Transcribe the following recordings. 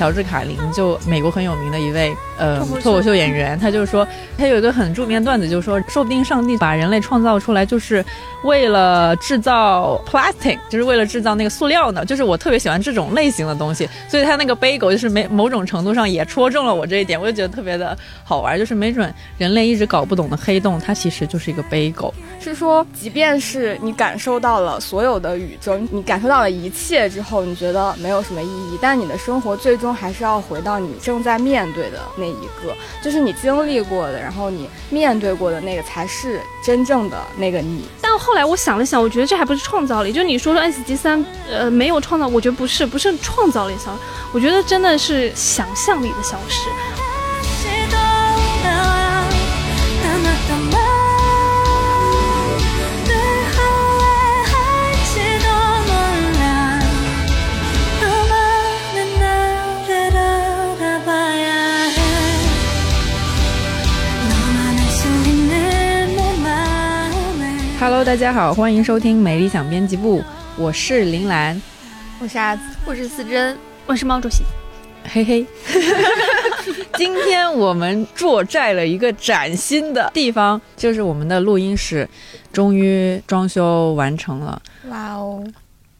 乔治卡林就美国很有名的一位呃脱口秀演员，他就是说他有一个很著名的段子，就是说说不定上帝把人类创造出来就是为了制造 plastic，就是为了制造那个塑料呢。就是我特别喜欢这种类型的东西，所以他那个背狗就是没某种程度上也戳中了我这一点，我就觉得特别的好玩。就是没准人类一直搞不懂的黑洞，它其实就是一个背狗。是说，即便是你感受到了所有的宇宙，你感受到了一切之后，你觉得没有什么意义，但你的生活最终还是要回到你正在面对的那一个，就是你经历过的，然后你面对过的那个才是真正的那个你。但后来我想了想，我觉得这还不是创造力，就你说说 S G 三，呃，没有创造，我觉得不是，不是创造力消失，我觉得真的是想象力的消失。Hello，大家好，欢迎收听美理想编辑部，我是林兰，我是阿紫，我是思珍，我是毛主席，嘿嘿。今天我们坐在了一个崭新的地方，就是我们的录音室，终于装修完成了。哇哦！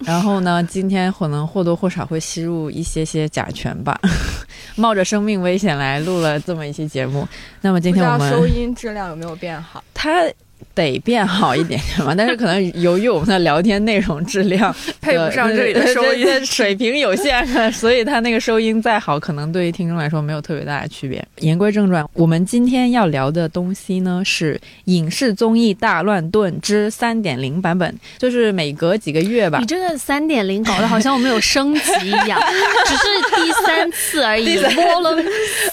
然后呢，今天可能或多或少会吸入一些些甲醛吧，冒着生命危险来录了这么一期节目。那么今天我们收音质量有没有变好？它。得变好一点点吧，但是可能由于我们的聊天内容质量 配不上这里的收音水平有限，所以它那个收音再好，可能对于听众来说没有特别大的区别。言归正传，我们今天要聊的东西呢是影视综艺大乱炖之三点零版本，就是每隔几个月吧。你这个三点零搞得好像我们有升级一样，只是第三次而已。Volume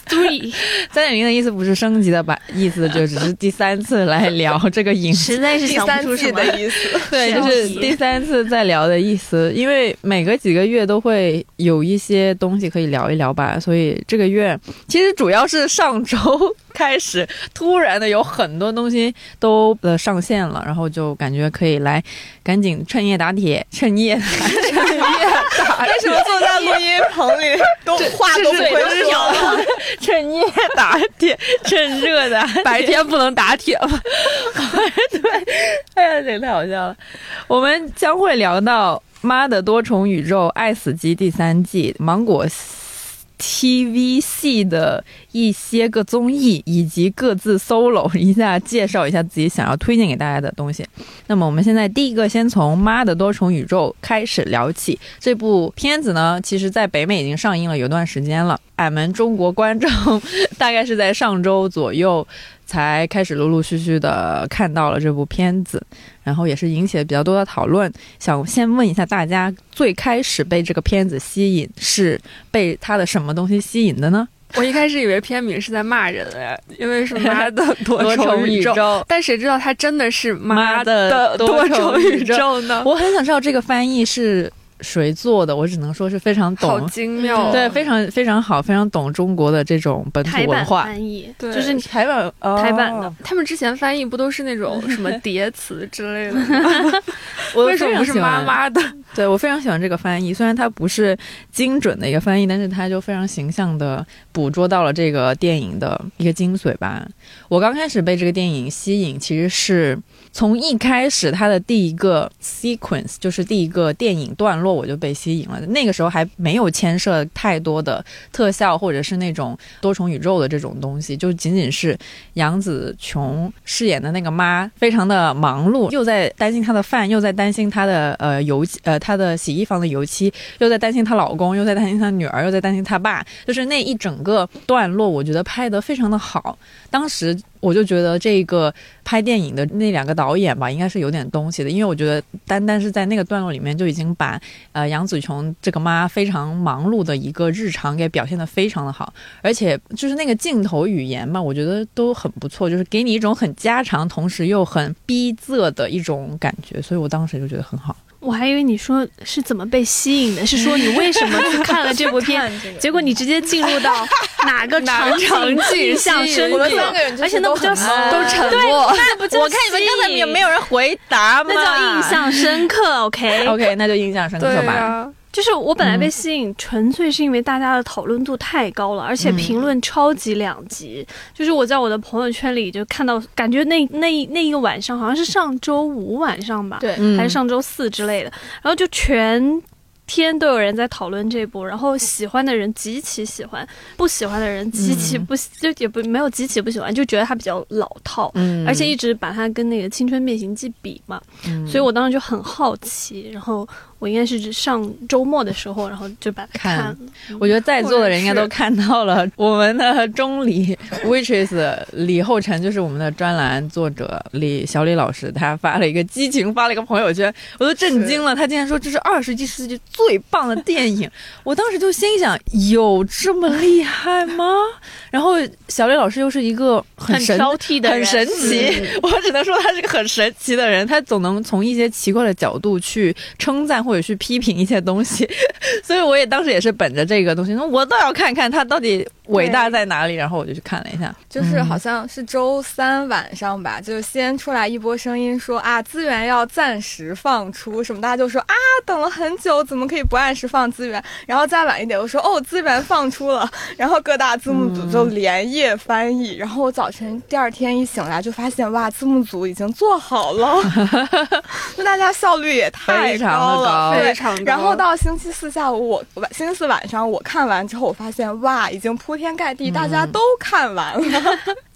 Three，三点零的意思不是升级的吧？意思就只是第三次来聊这个。个影实在是想不出什么意思，对，就是第三次再聊的意思。因为每隔几个月都会有一些东西可以聊一聊吧，所以这个月其实主要是上周开始，突然的有很多东西都呃上线了，然后就感觉可以来赶紧趁夜打铁，趁夜趁夜打。为什么坐在录音棚里 都话都不会说？趁夜打铁，趁热的，白天不能打铁吗？对，哎呀，这个太好笑了。我们将会聊到《妈的多重宇宙》《爱死机》第三季，芒果 TVC 的一些个综艺，以及各自 solo 一下，介绍一下自己想要推荐给大家的东西。那么，我们现在第一个先从《妈的多重宇宙》开始聊起。这部片子呢，其实在北美已经上映了有段时间了，俺们中国观众 大概是在上周左右。才开始陆陆续续的看到了这部片子，然后也是引起了比较多的讨论。想先问一下大家，最开始被这个片子吸引是被它的什么东西吸引的呢？我一开始以为片名是在骂人哎，因为是妈的 多重宇宙，但谁知道它真的是妈的多重宇宙呢？我很想知道这个翻译是。谁做的？我只能说是非常懂，好精妙，对，非常非常好，非常懂中国的这种本土文化。翻译，对，就是台版台版的。他们之前翻译不都是那种什么叠词之类的吗？为什么不是妈妈的？对我非常喜欢这个翻译，虽然它不是精准的一个翻译，但是它就非常形象的捕捉到了这个电影的一个精髓吧。我刚开始被这个电影吸引，其实是。从一开始，它的第一个 sequence 就是第一个电影段落，我就被吸引了。那个时候还没有牵涉太多的特效，或者是那种多重宇宙的这种东西，就仅仅是杨紫琼饰演的那个妈，非常的忙碌，又在担心她的饭，又在担心她的呃油呃她的洗衣房的油漆，又在担心她老公，又在担心她女儿，又在担心她爸，就是那一整个段落，我觉得拍得非常的好。当时。我就觉得这个拍电影的那两个导演吧，应该是有点东西的，因为我觉得单单是在那个段落里面就已经把呃杨紫琼这个妈非常忙碌的一个日常给表现的非常的好，而且就是那个镜头语言嘛，我觉得都很不错，就是给你一种很家常，同时又很逼仄的一种感觉，所以我当时就觉得很好。我还以为你说是怎么被吸引的，是说你为什么去看了这部片，结果你直接进入到哪个 场景印象深刻，而且那不叫都沉默，那不叫我看你们刚才也没有人回答吗？那叫印象深刻，OK OK，那就印象深刻吧。就是我本来被吸引，纯粹是因为大家的讨论度太高了，而且评论超级两极。就是我在我的朋友圈里就看到，感觉那那那一个晚上好像是上周五晚上吧，对，还是上周四之类的，然后就全。天都有人在讨论这部，然后喜欢的人极其喜欢，不喜欢的人极其不就也不没有极其不喜欢，就觉得它比较老套，而且一直把它跟那个《青春变形记》比嘛，所以我当时就很好奇，然后。我应该是上周末的时候，然后就把它看了。我觉得在座的人应该都看到了，我们的钟离 witches 李厚辰就是我们的专栏作者李小李老师，他发了一个激情，发了一个朋友圈，我都震惊了。他竟然说这是二十世纪最棒的电影，我当时就心想，有这么厉害吗？然后小李老师又是一个很挑剔的、很神奇，我只能说他是个很神奇的人，他总能从一些奇怪的角度去称赞。或者去批评一些东西，所以我也当时也是本着这个东西，那我倒要看看他到底伟大在哪里。然后我就去看了一下，就是好像是周三晚上吧，就先出来一波声音说啊，资源要暂时放出什么，大家就说啊，等了很久，怎么可以不按时放资源？然后再晚一点，我说哦，资源放出了，然后各大字幕组就连夜翻译。然后我早晨第二天一醒来，就发现哇，字幕组已经做好了，那大家效率也太高了。非常，然后到星期四下午，我晚星期四晚上我看完之后，我发现哇，已经铺天盖地，大家都看完了。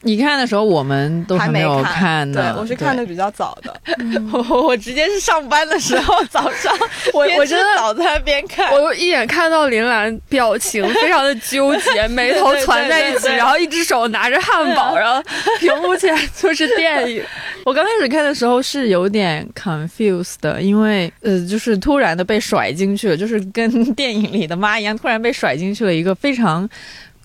你看的时候，我们都还没有看呢。对，我是看的比较早的。我我直接是上班的时候早上，我我真的早餐边看，我一眼看到林兰表情非常的纠结，眉头攒在一起，然后一只手拿着汉堡，然后屏幕前就是电影。我刚开始看的时候是有点 confused 的，因为呃，就是突然的被甩进去了，就是跟电影里的妈一样，突然被甩进去了一个非常。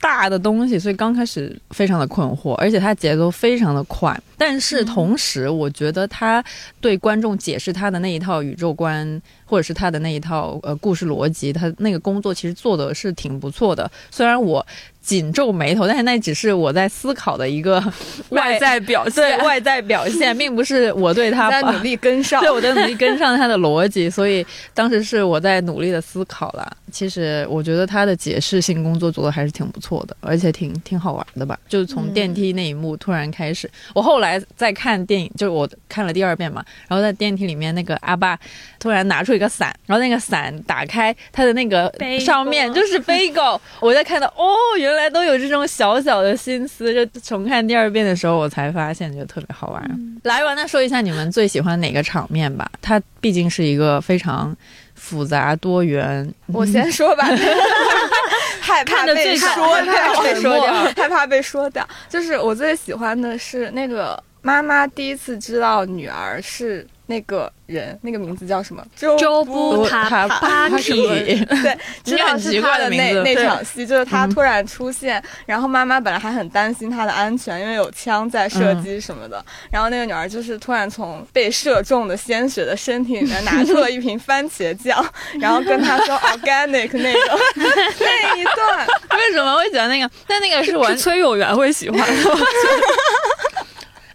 大的东西，所以刚开始非常的困惑，而且它节奏非常的快。但是同时，我觉得他对观众解释他的那一套宇宙观，或者是他的那一套呃故事逻辑，他那个工作其实做的是挺不错的。虽然我。紧皱眉头，但是那只是我在思考的一个 外在表现，外在表现，并不是我对他 在努力跟上，对 我在努力跟上他的逻辑，所以当时是我在努力的思考了。其实我觉得他的解释性工作做的还是挺不错的，而且挺挺好玩的吧。就是从电梯那一幕突然开始，我后来再看电影，就是我看了第二遍嘛，然后在电梯里面那个阿爸突然拿出一个伞，然后那个伞打开，他的那个上面就是飞狗，我在看到哦，原来。都有这种小小的心思，就重看第二遍的时候，我才发现，觉得特别好玩。来，吧那说一下你们最喜欢哪个场面吧？它毕竟是一个非常复杂多元。我先 说吧，害怕被说掉，被说掉，害怕被说掉。就是我最喜欢的是那个妈妈第一次知道女儿是那个。人那个名字叫什么？周布塔巴提。对，知道是他的那那场戏，就是他突然出现，然后妈妈本来还很担心他的安全，因为有枪在射击什么的。然后那个女儿就是突然从被射中的鲜血的身体里面拿出了一瓶番茄酱，然后跟他说 organic 那个 那一段。为什么会觉得那个？但那个是我崔永元会喜欢。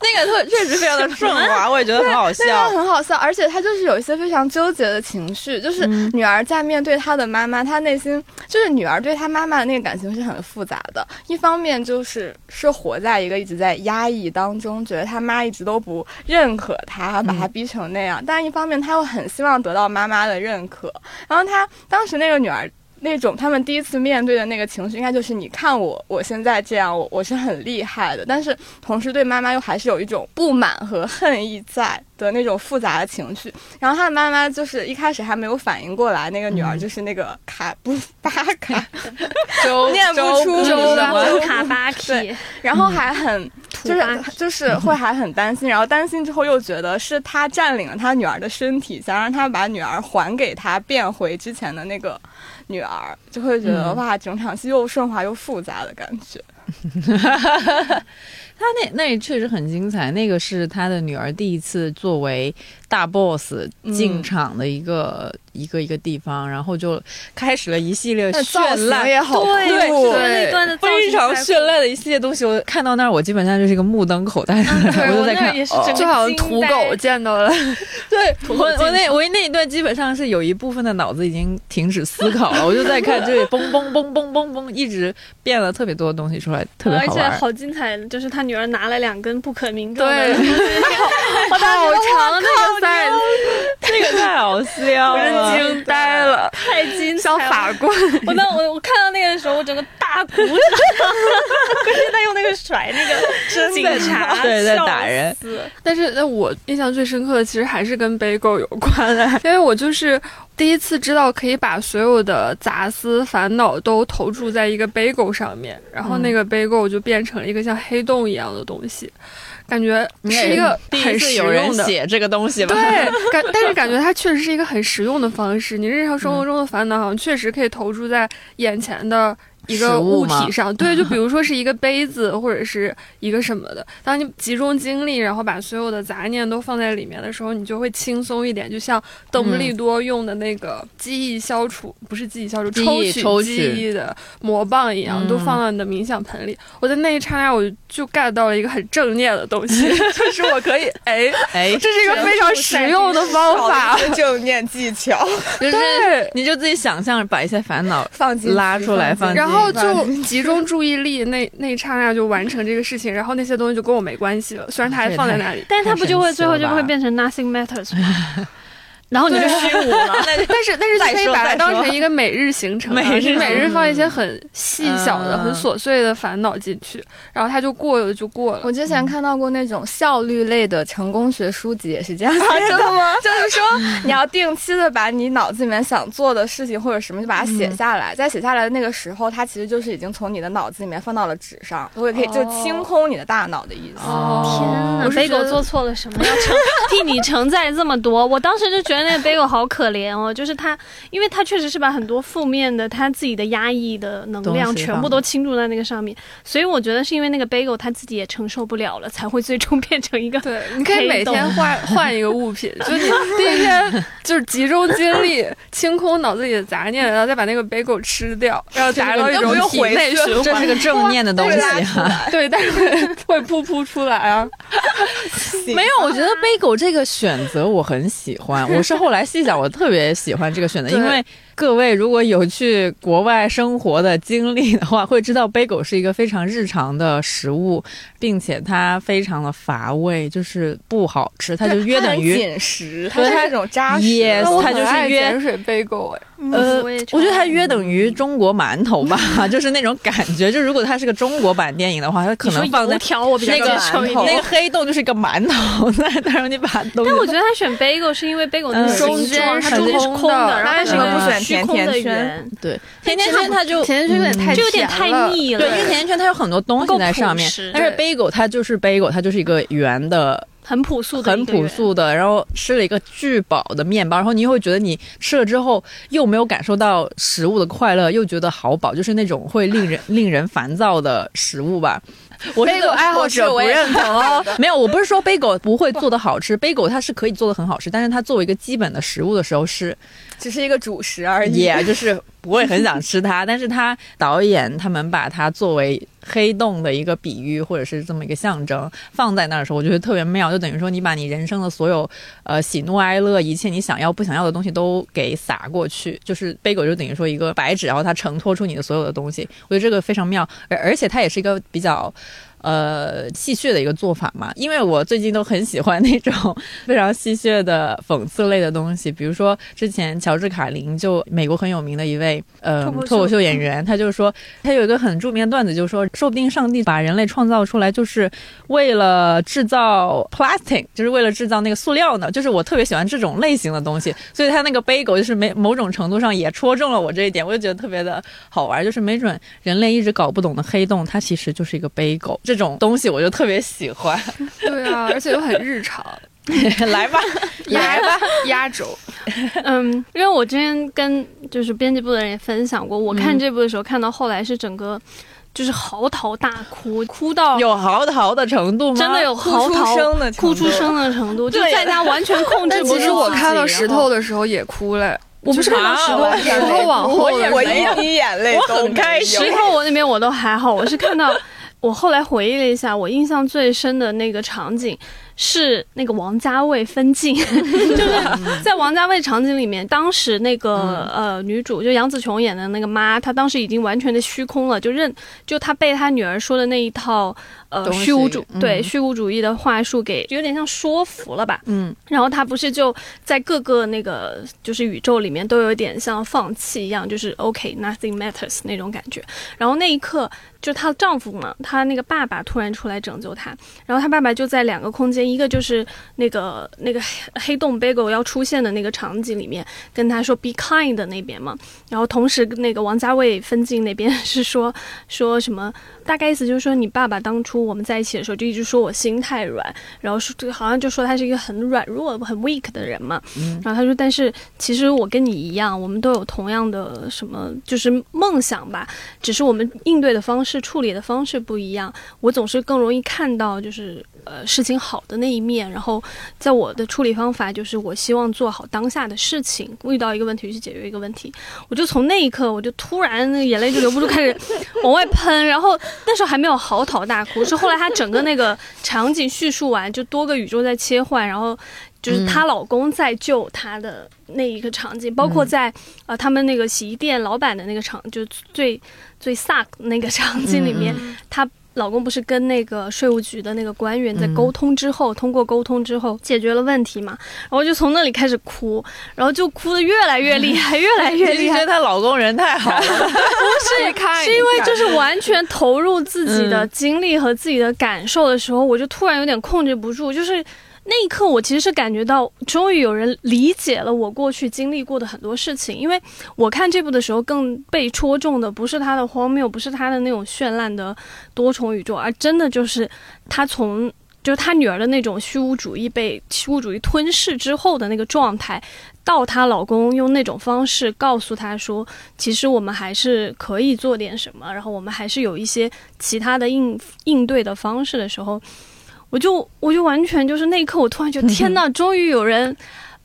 那个特确实非常的顺滑，我也觉得很好笑，很好笑，而且他就是有一些非常纠结的情绪，就是女儿在面对她的妈妈，她内心就是女儿对她妈妈的那个感情是很复杂的。一方面就是是活在一个一直在压抑当中，觉得他妈一直都不认可她，把她逼成那样；但一方面她又很希望得到妈妈的认可。然后她当时那个女儿。那种他们第一次面对的那个情绪，应该就是你看我，我现在这样，我我是很厉害的，但是同时对妈妈又还是有一种不满和恨意在的那种复杂的情绪。然后他的妈妈就是一开始还没有反应过来，那个女儿就是那个卡布巴卡，念不出周布卡巴 对，然后还很就是就是会还很担心，然后担心之后又觉得是他占领了他女儿的身体，想让他把女儿还给他，变回之前的那个。女儿就会觉得哇，整场戏又顺滑又复杂的感觉。他那那确实很精彩，那个是他的女儿第一次作为大 boss 进场的一个、一个一个地方，然后就开始了一系列绚烂。也好酷，对，那段的非常绚烂的一系列东西，我看到那儿，我基本上就是一个目瞪口呆的，对我就在看就好像土狗见到了，对 我我那我那一段基本上是有一部分的脑子已经停止思考了，我就在看这里嘣嘣嘣嘣嘣嘣，一直变了特别多的东西出来，特别而且好玩。好精彩，就是他女儿拿了两根不可名状的，对。好好长那个赛，这个太好笑我了，我惊呆了，太精彩像了。法棍。我当我我看到那个的时候，我整个大鼓掌，可是他用那个甩那个警察，对在打人。但是，那我印象最深刻的其实还是跟 bagel 有关的，因为我就是第一次知道可以把所有的杂思烦恼都投注在一个 bagel 上面，然后那个 bagel 就变成了一个像黑洞一样的东西，感觉是一个第一次很实有人用的。写这个东西吧？对，感 但是感觉它确实是一个很实用的方式。你日常生活中的烦恼，好像确实可以投注在眼前的一个物体上。对，就比如说是一个杯子或者是一个什么的。当你集中精力，然后把所有的杂念都放在里面的时候，你就会轻松一点。就像邓布利多用的那个记忆消除，不是记忆消除，抽取记忆的魔棒一样，嗯都放到你的冥想盆里。我在那一刹那，我就 get 到了一个很正念的东西，就是我可以哎。哎，这是一个非常实用的方法，正念技巧，就是对，你就自己想象把一些烦恼放拉出来放进然后就集中注意力，那那一刹那就完成这个事情，然后那些东西就跟我没关系了，虽然它还放在那里，但是它不就会最后就会变成 nothing matters 吗？然后你就虚无了。但是但是可以把它当成一个每日行程啊，每日每日放一些很细小的、嗯很琐碎的烦恼进去，然后它就过了就过了我。之前看到过那种效率类的成功学书籍，也是这样 写的吗？就是说，你要定期的把你脑子里面想做的事情或者什么，就把它写下来。在写下来的那个时候，它其实就是已经从你的脑子里面放到了纸上，我也可以就清空你的大脑的意思。哦天哪我是觉得，Bagel 做错了什么？要承替你承载这么多？我当时就觉得那个 Bagel 好可怜哦，就是他，因为他确实是把很多负面的他自己的压抑的能量全部都倾注在那个上面，所以我觉得是因为那个 Bagel 他自己也承受不了了，才会最终变成一个对，你可以每天换换一个物品，就你第一天就是集中精力，清空脑子里的杂念，然后再把那个 bagel 吃掉，然后达到一种不用回体内去循环。这是个正念的东西啊。对，但是会噗噗出来啊。没有，我觉得 bagel 这个选择我很喜欢。我是后来细想，我特别喜欢这个选择，因为各位如果有去国外生活的经历的话，会知道 bagel 是一个非常日常的食物，并且它非常的乏味，就是不好吃，它就约等于。它是那种扎实。它就是很爱约碱水 bagel 哎，呃，我觉得它约等于中国馒头吧，就是那种感觉。就如果它是个中国版电影的话，它可能放在我比较那个接受。那个黑洞就是一个馒头，那当然你把东西但我觉得他选 bagel 是因为 bagel 中间它中间是空的，然后它是一个那为什么不选甜甜圈，对甜甜圈它就甜甜圈有点太就有点太甜了腻了。对，因为甜甜圈它有很多东西在上面但是 bagel 它就是 bagel，它就是一个圆的，很朴素的，很朴。素的，然后吃了一个巨饱的面包，然后你又会觉得你吃了之后又没有感受到食物的快乐，又觉得好饱，就是那种会令人令人烦躁的食物吧。我是个爱好者不认同哦。没有，我不是说 bagel 不会做的好吃，bagel 它是可以做的很好吃，但是它作为一个基本的食物的时候是只是一个主食而已。也就是不会很想吃它，但是它导演他们把它作为黑洞的一个比喻或者是这么一个象征放在那儿的时候，我觉得特别妙，就等于说你把你人生的所有呃喜怒哀乐，一切你想要不想要的东西都给撒过去，就是杯狗就等于说一个白纸，然后它承托出你的所有的东西，我觉得这个非常妙，而而且它也是一个比较。呃，戏谑的一个做法嘛，因为我最近都很喜欢那种非常戏谑的讽刺类的东西，比如说之前乔治卡林就美国很有名的一位呃脱口秀。演员，他就说他有一个很著名的段子，就是说说不定上帝把人类创造出来就是为了制造 plastic，就是为了制造那个塑料呢，就是我特别喜欢这种类型的东西，所以他那个 bagel 就是没某种程度上也戳中了我这一点，我就觉得特别的好玩，就是没准人类一直搞不懂的黑洞，它其实就是一个 bagel 这种东西，我就特别喜欢。对啊，而且又很日常，来吧，来吧，压轴。嗯，因为我之前跟就是编辑部的人也分享过，我看嗯这部的时候看到后来是整个。就是嚎啕大哭，哭到有嚎啕的程度吗？真的有嚎啕声的哭出声的程度，就在家完全控制不住自己。实我看到石头，的时候也哭了，我不是看到石头石头往后我一滴眼泪我都很开心没有石头我那边我都还好，我是看到我后来回忆了一下，我印象最深的那个场景是那个王家卫分镜，就是在王家卫场景里面，当时那个、呃女主就杨紫琼演的那个妈，她当时已经完全的虚空了，就认就她被她女儿说的那一套呃虚无主嗯。对虚无主义的话术给有点像说服了吧，嗯，然后他不是就在各个那个就是宇宙里面都有点像放弃一样，就是 OK nothing matters 那种感觉。然后那一刻，就她丈夫嘛，她那个爸爸突然出来拯救她，然后她爸爸就在两个空间，一个就是那个那个黑黑洞 bagel 要出现的那个场景里面，跟她说 be kind 的那边嘛，然后同时那个王家卫分镜那边是说说什么，大概意思就是说你爸爸当初我们在一起的时候就一直说我心太软，然后说这个好像就说他是一个很软弱、很 weak 的人嘛。然后他说，但是其实我跟你一样，我们都有同样的什么，就是梦想吧，只是我们应对的方式、处理的方式不一样。我总是更容易看到就是呃事情好的那一面，然后在我的处理方法就是我希望做好当下的事情，遇到一个问题去解决一个问题。我就从那一刻，我就突然那个眼泪就流不住，开始往外喷。然后那时候还没有嚎啕大哭，是后来她整个那个场景叙述完，就多个宇宙在切换，然后就是她老公在救她的那一个场景，包括在呃他们那个洗衣店老板的那个场，就最最 suck 那个场景里面，她。老公不是跟那个税务局的那个官员在沟通之后，通过沟通之后解决了问题嘛，然后就从那里开始哭，然后就哭的越来越厉害，越来越厉害 觉得。她老公人太好了，不是看是因为就是完全投入自己的嗯经历和自己的感受的时候，我就突然有点控制不住，就是。那一刻，我其实是感觉到，终于有人理解了我过去经历过的很多事情。因为我看这部的时候，更被戳中的不是他的荒谬，不是他的那种绚烂的多重宇宙，而真的就是他从就是他女儿的那种虚无主义被虚无主义吞噬之后的那个状态，到她老公用那种方式告诉她说，其实我们还是可以做点什么，然后我们还是有一些其他的应应对的方式的时候，我就我就完全就是那一刻，我突然觉得天呐，终于有人。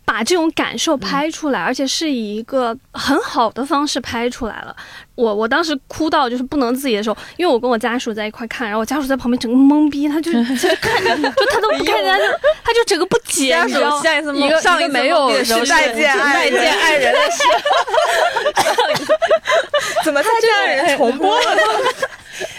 把这种感受拍出来，而且是以一个很好的方式拍出来了。我我当时哭到就是不能自己的时候，因为我跟我家属在一块看，然后我家属在旁边整个懵逼，他就 就看着，就他都不看人家，就他就整个不解，家属你知道吗？下一次一个上一次没有梦的时候再见爱人再见爱人的事，怎么再见人重播了呢？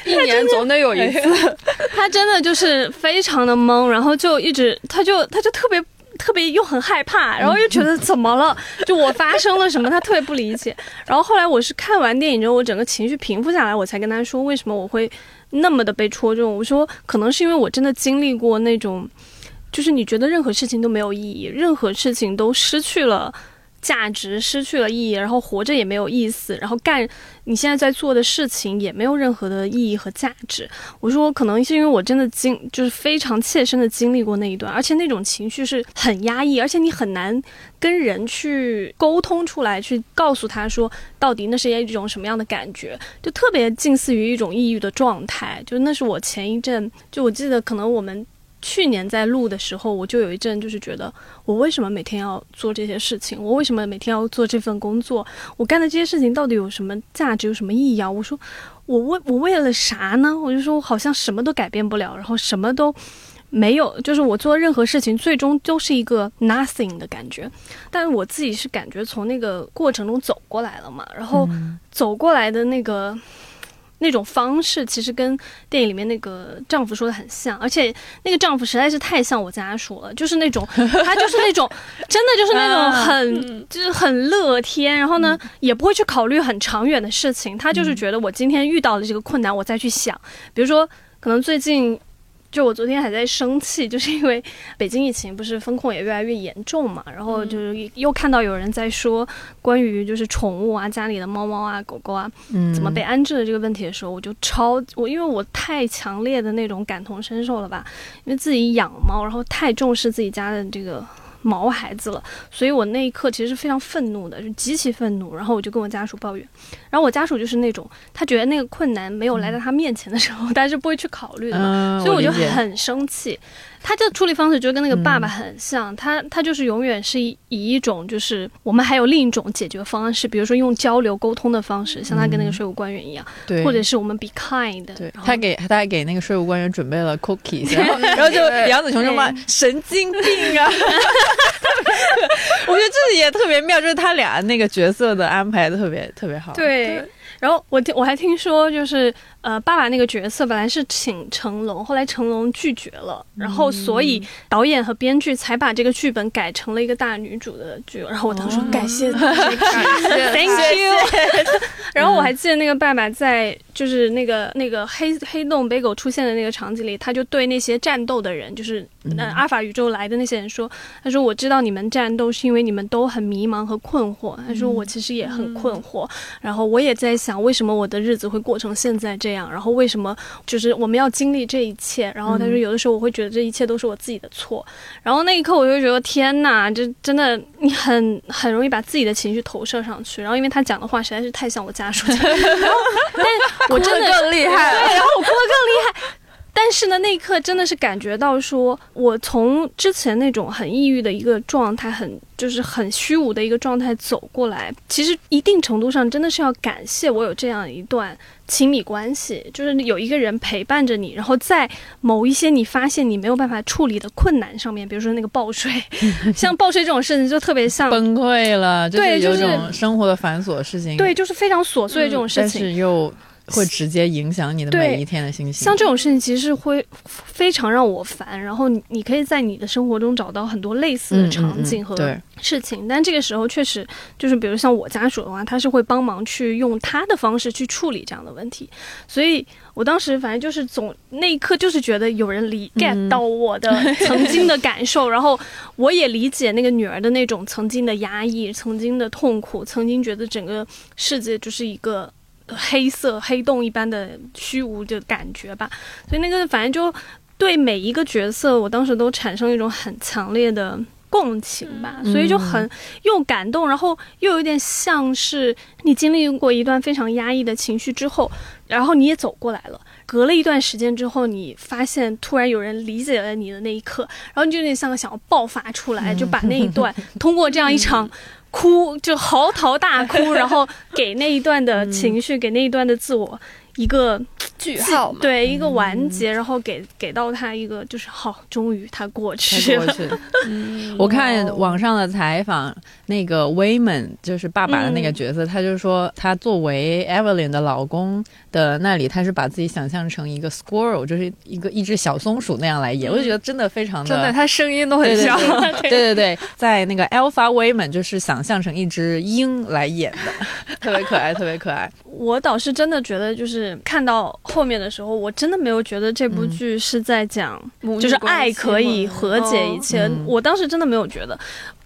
一年总得有一次。他真的就是非常的懵，然后就一直，他就他就特别特别又很害怕，然后又觉得怎么了？就我发生了什么？他特别不理解。然后后来我是看完电影之后，我整个情绪平复下来，我才跟他说为什么我会那么的被戳中。我说可能是因为我真的经历过那种，就是你觉得任何事情都没有意义，任何事情都失去了。价值失去了意义，然后活着也没有意思，然后干你现在在做的事情也没有任何的意义和价值。我说可能是因为我真的经就是非常切身的经历过那一段，而且那种情绪是很压抑，而且你很难跟人去沟通出来，去告诉他说到底那是一种什么样的感觉，就特别近似于一种抑郁的状态。就那是我前一阵，就我记得可能我们。去年在录的时候，我就有一阵就是觉得，我为什么每天要做这些事情？我为什么每天要做这份工作？我干的这些事情到底有什么价值，有什么意义啊？我说，我为我为了啥呢？我就说我好像什么都改变不了，然后什么都没有，就是我做任何事情最终都是一个 nothing 的感觉。但是我自己是感觉从那个过程中走过来了嘛，然后走过来的那个。那种方式其实跟电影里面那个丈夫说的很像，而且那个丈夫实在是太像我家属了，就是那种 他就是那种真的就是那种很、就是很乐天，然后呢、也不会去考虑很长远的事情，他就是觉得我今天遇到了这个困难，我再去想，比如说可能最近。就我昨天还在生气，就是因为北京疫情不是风控也越来越严重嘛，然后就是又看到有人在说关于就是宠物啊，家里的猫猫啊、狗狗啊，嗯。怎么被安置的这个问题的时候，我就超我因为我太强烈的那种感同身受了吧，因为自己养猫，然后太重视自己家的这个毛孩子了，所以我那一刻其实是非常愤怒的，就极其愤怒。然后我就跟我家属抱怨，然后我家属就是那种他觉得那个困难没有来到他面前的时候，他是不会去考虑的嘛，嗯，所以我就很生气。他这处理方式就跟那个爸爸很像，他他就是永远是以以一种就是我们还有另一种解决方式，比如说用交流沟通的方式，像他跟那个税务官员一样，对，或者是我们 be kind，对他给他还给那个税务官员准备了 cookies，然后然后就杨子琼就骂神经病啊！我觉得这也特别妙，就是他俩那个角色的安排特别特别好。对。然后我听我还听说，就是呃，爸爸那个角色本来是请成龙，后来成龙拒绝了，然后所以导演和编剧才把这个剧本改成了一个大女主的剧。然后我当时说哦感谢 感谢 Thank you。然后我还记得那个爸爸在就是那个那个黑黑洞 bagel 出现的那个场景里，他就对那些战斗的人，就是那阿尔法宇宙来的那些人说：“他说我知道你们战斗是因为你们都很迷茫和困惑。他说我其实也很困惑，然后我也在想为什么我的日子会过成现在这样，然后为什么就是我们要经历这一切。然后他说有的时候我会觉得这一切都是我自己的错。然后那一刻我就觉得天哪，这真的你很很容易把自己的情绪投射上去。然后因为他讲的话实在是太像我家属 但我真的 更厉害对，然后我哭得更厉害。但是呢，那一刻真的是感觉到说，我从之前那种很抑郁的一个状态，很就是很虚无的一个状态走过来，其实一定程度上真的是要感谢我有这样一段亲密关系，就是有一个人陪伴着你，然后在某一些你发现你没有办法处理的困难上面，比如说那个报税，像报税这种事情就特别像，崩溃了，对就是生活的繁琐事情，对，就是非常琐碎的这种事情但情。是又会直接影响你的每一天的心情。像这种事情，其实会非常让我烦。然后你你可以在你的生活中找到很多类似的嗯场景和嗯嗯对事情，但这个时候确实就是，比如像我家属的话，他是会帮忙去用他的方式去处理这样的问题。所以我当时反正就是总那一刻就是觉得有人理 get 到我的 曾经的感受，然后我也理解那个女儿的那种曾经的压抑、曾经的痛苦、曾经觉得整个世界就是一个。黑色黑洞一般的虚无的感觉吧，所以那个反正就对每一个角色，我当时都产生一种很强烈的共情吧，所以就很又感动，然后又有点像是你经历过一段非常压抑的情绪之后，然后你也走过来了。隔了一段时间之后，你发现突然有人理解了你的那一刻，然后你就有点像个想要爆发出来，就把那一段 通过这样一场哭，就嚎啕大哭，然后给那一段的情绪，给那一段的自我一个句号嘛，对一个完结，然后给给到他一个就是好，终于他过去了。过去。我看网上的采访，那个 Wayman 就是爸爸的那个角色，他就说他作为 Evelyn 的老公的那里，他是把自己想象成一个 squirrel，就是一个一只小松鼠那样来演，我就觉得真的非常的真的，他声音都很像。对 对。对对，在那个 Alpha Wayman 就是想象成一只鹰来演的，特别可爱，特别可爱。我倒是真的觉得，就是看到后面的时候，我真的没有觉得这部剧是在讲，就是爱可以和解一切。嗯。我当时真的没有觉得，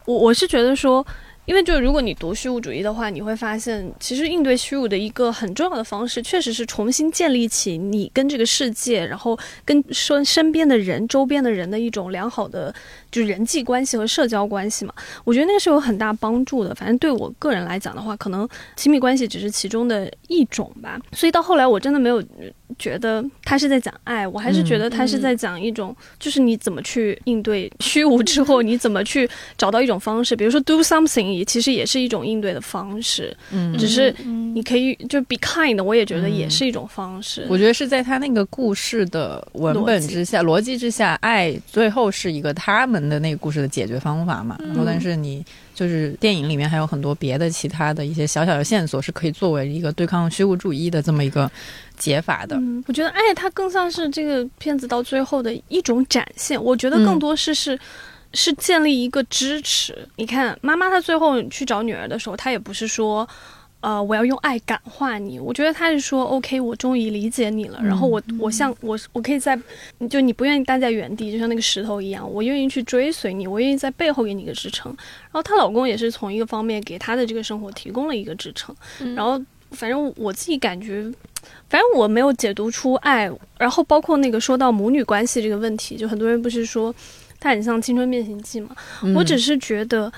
我我是觉得说。因为就如果你读虚无主义的话，你会发现，其实应对虚无的一个很重要的方式，确实是重新建立起你跟这个世界，然后跟身身边的人、周边的人的一种良好的就是人际关系和社交关系嘛。我觉得那个是有很大帮助的。反正对我个人来讲的话，可能亲密关系只是其中的一种吧。所以到后来，我真的没有觉得他是在讲爱，我还是觉得他是在讲一种，就是你怎么去应对虚无之后，你怎么去找到一种方式。比如说 do something，也其实也是一种应对的方式。嗯，只是你可以就 be kind，我也觉得也是一种方式。我觉得是在他那个故事的文本之下、逻辑之下，爱最后是一个他们的那个故事的解决方法嘛。然后，但是你就是电影里面还有很多别的其他的一些小小的线索，是可以作为一个对抗虚无主义的这么一个解法的。嗯，我觉得爱它更像是这个片子到最后的一种展现。我觉得更多是是、是建立一个支持。你看，妈妈她最后去找女儿的时候，她也不是说。呃，我要用爱感化你。我觉得他是说，OK，我终于理解你了。然后我，我像我，我可以在，就你不愿意待在原地，就像那个石头一样，我愿意去追随你，我愿意在背后给你一个支撑。然后她老公也是从一个方面给她的这个生活提供了一个支撑。然后，反正我自己感觉，反正我没有解读出爱。然后包括那个说到母女关系这个问题，就很多人不是说。它很像《青春变形记》嘛。嗯我只是觉得，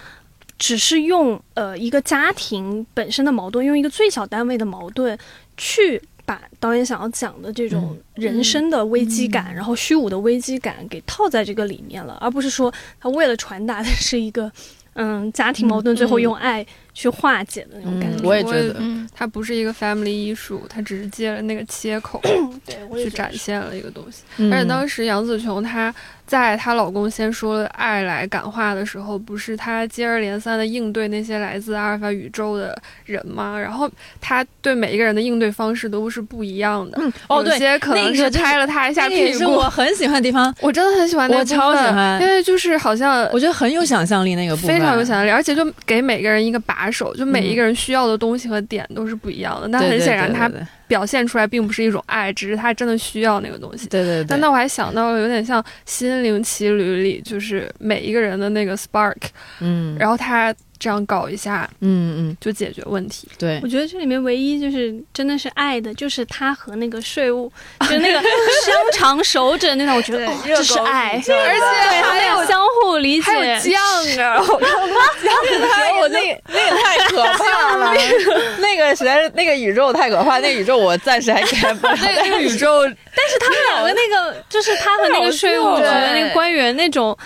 只是用呃一个家庭本身的矛盾，用一个最小单位的矛盾去。把导演想要讲的这种人生的危机感，然后虚无的危机感给套在这个里面了，而不是说他为了传达的是一个，嗯，家庭矛盾最后用爱去化解的那种感觉。嗯我也觉得，嗯，它不是一个 family 艺术，它只是借了那个切口对，去展现了一个东西。嗯而且当时杨紫琼她在她老公先说了爱来感化的时候，不是她接二连三的应对那些来自阿尔法宇宙的人吗？然后她对每一个人的应对方式都是不一样的。嗯哦对，有些可能是那是拍了他一下那个也屁股。是我很喜欢的地方，我真的很喜欢那个部分超喜欢因为就是好像我觉得很有想象力那个部分，非常有想象力，而且就给每个人一个把手，就每一个人需要的东西和点都是不一样的。但对对很显然，他表现出来并不是一种爱，只是他真的需要那个东西。对对对，但那我还想到了有点像《心灵奇旅》里，就是每一个人的那个 spark，嗯，然后他这样搞一下嗯嗯就解决问题。对我，觉得这里面唯一就是真的是爱的，就是他和那个税务，就是那个香肠手指那种，我觉得、哦、这是爱，而且对他们有相互理解，还有酱啊！我看太我那个那个太可怕了，那个实在是那个宇宙太可怕，那个宇宙我暂时还 get 不了。那个宇宙但是他们两个那个，就是他和那个税务局的那个官员那种。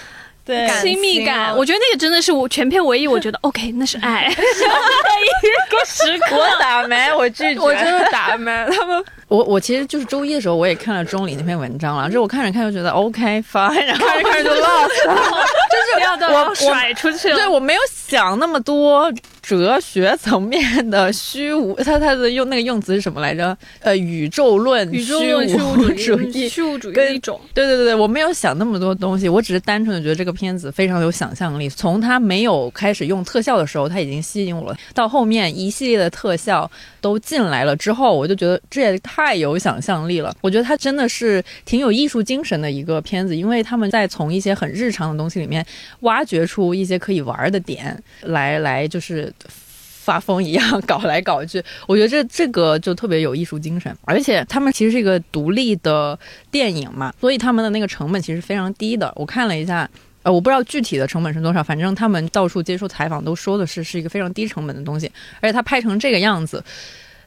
对亲密感，我觉得那个真的是我全片唯一我觉得 OK，那是爱，一个时刻。我打没，我拒绝。我真的打没他们。我我其实就是周一的时候，我也看了钟离那篇文章了，就我看着看着就觉得 OK fine，然后看着看着就 lost 了。就是我我甩出去了。对我没有想那么多哲学层面的虚无，他他的用那个用词是什么来着？呃，宇宙论、宇宙论虚虚无无 主义，虚无主义跟的一种。对对对对，我没有想那么多东西，我只是单纯的觉得这个片子非常有想象力。从他没有开始用特效的时候，他已经吸引我了，到后面一系列的特效都进来了之后，我就觉得这也太有想象力了。我觉得他真的是挺有艺术精神的一个片子，因为他们在从一些很日常的东西里面挖掘出一些可以玩的点来，来就是。发疯一样搞来搞去，我觉得这这个就特别有艺术精神，而且他们其实是一个独立的电影嘛，所以他们的那个成本其实非常低的。我看了一下，呃，我不知道具体的成本是多少，反正他们到处接受采访都说的是是一个非常低成本的东西，而且他拍成这个样子。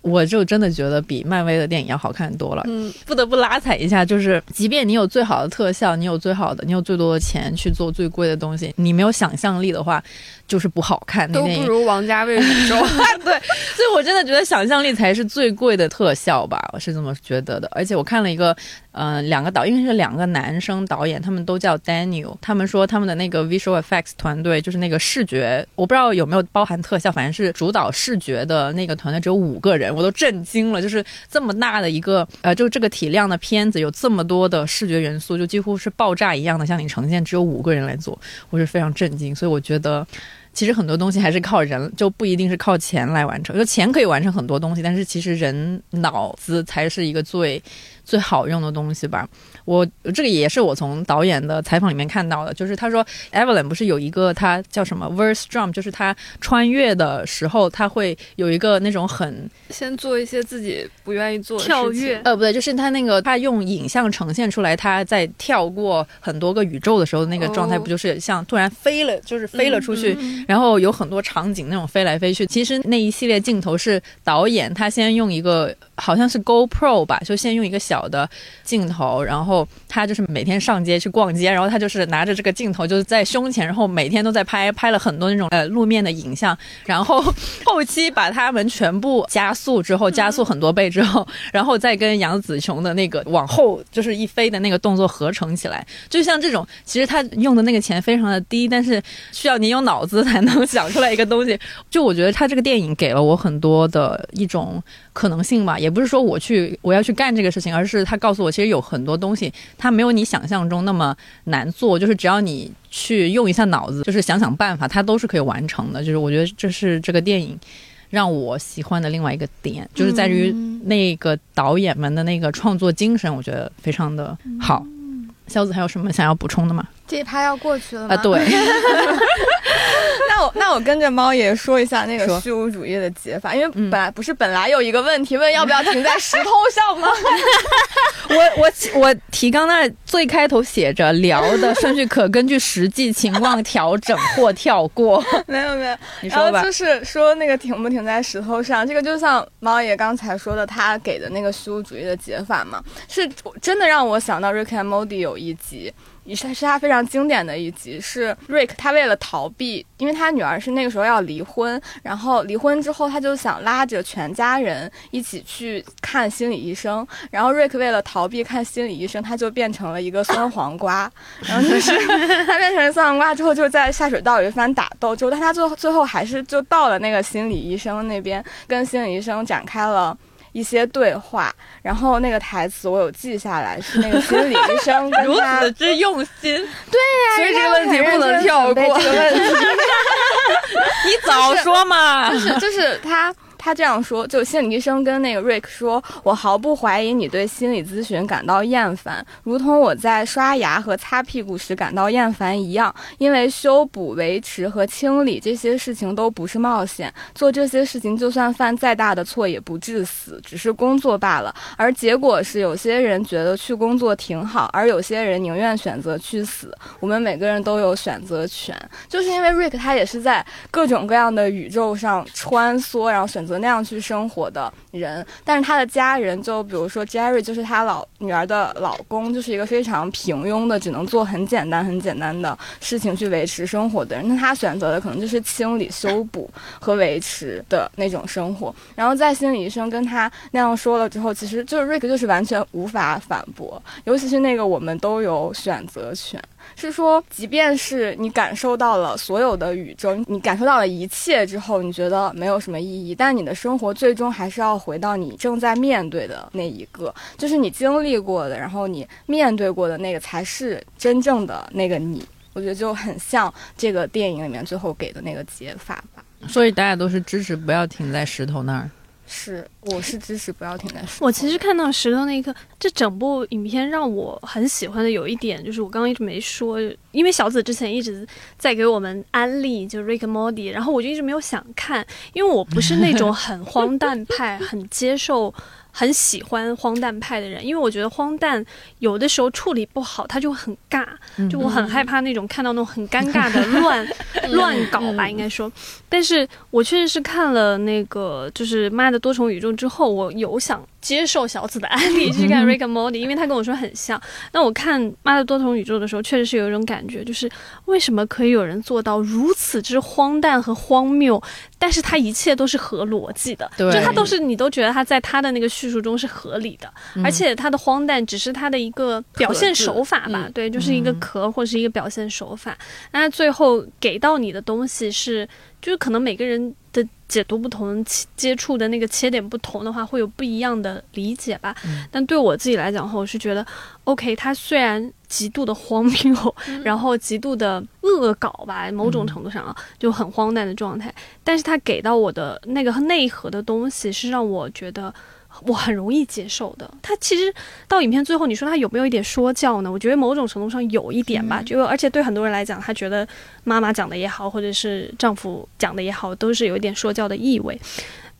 我就真的觉得比漫威的电影要好看多了。嗯，不得不拉踩一下，就是即便你有最好的特效，你有最好的，你有最多的钱去做最贵的东西，你没有想象力的话，就是不好看。都不如王家卫宇宙。对，所以我真的觉得想象力才是最贵的特效吧，我是这么觉得的。而且我看了一个，呃，两个导，因为是两个男生导演，他们都叫 Daniel，他们说他们的那个 visual effects 团队，就是那个视觉，我不知道有没有包含特效，反正是主导视觉的那个团队只有五个人，我都震惊了，就是这么大的一个，呃，就这个体量的片子，有这么多的视觉元素，就几乎是爆炸一样的向你呈现，只有五个人来做，我是非常震惊，所以我觉得。其实很多东西还是靠人，就不一定是靠钱来完成。就钱可以完成很多东西，但是其实人脑子才是一个最最好用的东西吧。我这个也是我从导演的采访里面看到的，就是他说 Evelyn 不是有一个他叫什么 verse drum，就是他穿越的时候，他会有一个那种很先做一些自己不愿意做的跳跃。呃不对，就是他那个他用影像呈现出来，他在跳过很多个宇宙的时候那个状态，哦。不就是像突然飞了，就是飞了出去，嗯。然后有很多场景那种飞来飞去。其实那一系列镜头是导演他先用一个好像是 GoPro 吧，就先用一个小的镜头，然后后他就是每天上街去逛街，然后他就是拿着这个镜头就是在胸前，然后每天都在拍，拍了很多那种呃路面的影像，然后 后期把他们全部加速之后，加速很多倍之后，然后再跟杨紫琼的那个往后就是一飞的那个动作合成起来，就像这种，其实他用的那个钱非常的低，但是需要你有脑子才能想出来一个东西。就我觉得他这个电影给了我很多的一种可能性吧，也不是说我去我要去干这个事情，而是他告诉我，其实有很多东西它没有你想象中那么难做，就是只要你去用一下脑子，就是想想办法，它都是可以完成的。就是我觉得这是这个电影。让我喜欢的另外一个点，就是在于那个导演们的那个创作精神，我觉得非常的好。肖子还有什么想要补充的吗？这一趴要过去了吗？啊，对，那那我那我跟着猫爷说一下那个虚无主义的解法，因为嗯本来、不是本来有一个问题问要不要停在石头上吗？我我我提纲那最开头写着聊的 顺序可根据实际情况调整或跳过。没有没有，你说吧然后就，是说那个停不停在石头上，这个就像猫爷刚才说的，他给的那个虚无主义的解法嘛，是真的让我想到 Rick and Morty 有一集。也是是他非常经典的一集，是 Rick 他为了逃避，因为他女儿是那个时候要离婚，然后离婚之后他就想拉着全家人一起去看心理医生，然后 Rick 为了逃避看心理医生，他就变成了一个酸黄瓜，然后就是 他变成酸黄瓜之后，就在下水道有一番打斗之后，但他最后最后还是就到了那个心理医生那边，跟心理医生展开了。一些对话，然后那个台词我有记下来，是那个心理医生跟如此之用心，对呀所以这个问题不能跳过。这个问题 你早说嘛！就是就是他他这样说，就心理医生跟那个 Rick 说：“我毫不怀疑你对心理咨询感到厌烦，如同我在刷牙和擦屁股时感到厌烦一样。因为修补、维持和清理这些事情都不是冒险，做这些事情就算犯再大的错也不致死，只是工作罢了。而结果是，有些人觉得去工作挺好，而有些人宁愿选择去死。我们每个人都有选择权，就是因为 Rick 他也是在各种各样的宇宙上穿梭，然后选择那样去生活的人。但是他的家人，就比如说 Jerry，就是他老女儿的老公，就是一个非常平庸的，只能做很简单、很简单的事情去维持生活的人。那他选择的可能就是清理、修补和维持的那种生活。然后在心理医生跟他那样说了之后，其实就是 Rick 就是完全无法反驳，尤其是那个我们都有选择权。是说，即便是你感受到了所有的宇宙，你感受到了一切之后，你觉得没有什么意义，但你的生活最终还是要回到你正在面对的那一个，就是你经历过的，然后你面对过的那个才是真正的那个你。我觉得就很像这个电影里面最后给的那个解法吧。所以大家都是支持不要停在石头那儿。是，我是支持不要停在石头。我其实看到石头那一刻，这整部影片让我很喜欢的有一点，就是我刚刚一直没说，因为小紫之前一直在给我们安利就 Rick and Morty，然后我就一直没有想看，因为我不是那种 很荒诞派、很接受、很喜欢荒诞派的人，因为我觉得荒诞有的时候处理不好，他就很尬，就我很害怕那种看到那种很尴尬的乱 乱搞吧，应该说。但是我确实是看了那个就是《妈的多重宇宙》之后，我有想接受小紫的安利去看《Rick and Morty》，因为他跟我说很像。那我看《妈的多重宇宙》的时候，确实是有一种感觉，就是为什么可以有人做到如此之荒诞和荒谬，但是他一切都是合逻辑的，就他都是你都觉得他在他的那个叙述中是合理的，而且他的荒诞只是他的一个表现手法吧，嗯对，就是一个壳或是一个表现手法。那最后给到你的东西是，就是可能每个人的解读不同，切接触的那个切点不同的话，会有不一样的理解吧。但对我自己来讲的话，我是觉得，OK，它虽然极度的荒谬，然后极度的恶搞吧，某种程度上啊，就很荒诞的状态，但是它给到我的那个内核的东西，是让我觉得。我很容易接受的。它其实到影片最后，你说它有没有一点说教呢？我觉得某种程度上有一点吧。就而且对很多人来讲，他觉得妈妈讲的也好，或者是丈夫讲的也好，都是有一点说教的意味，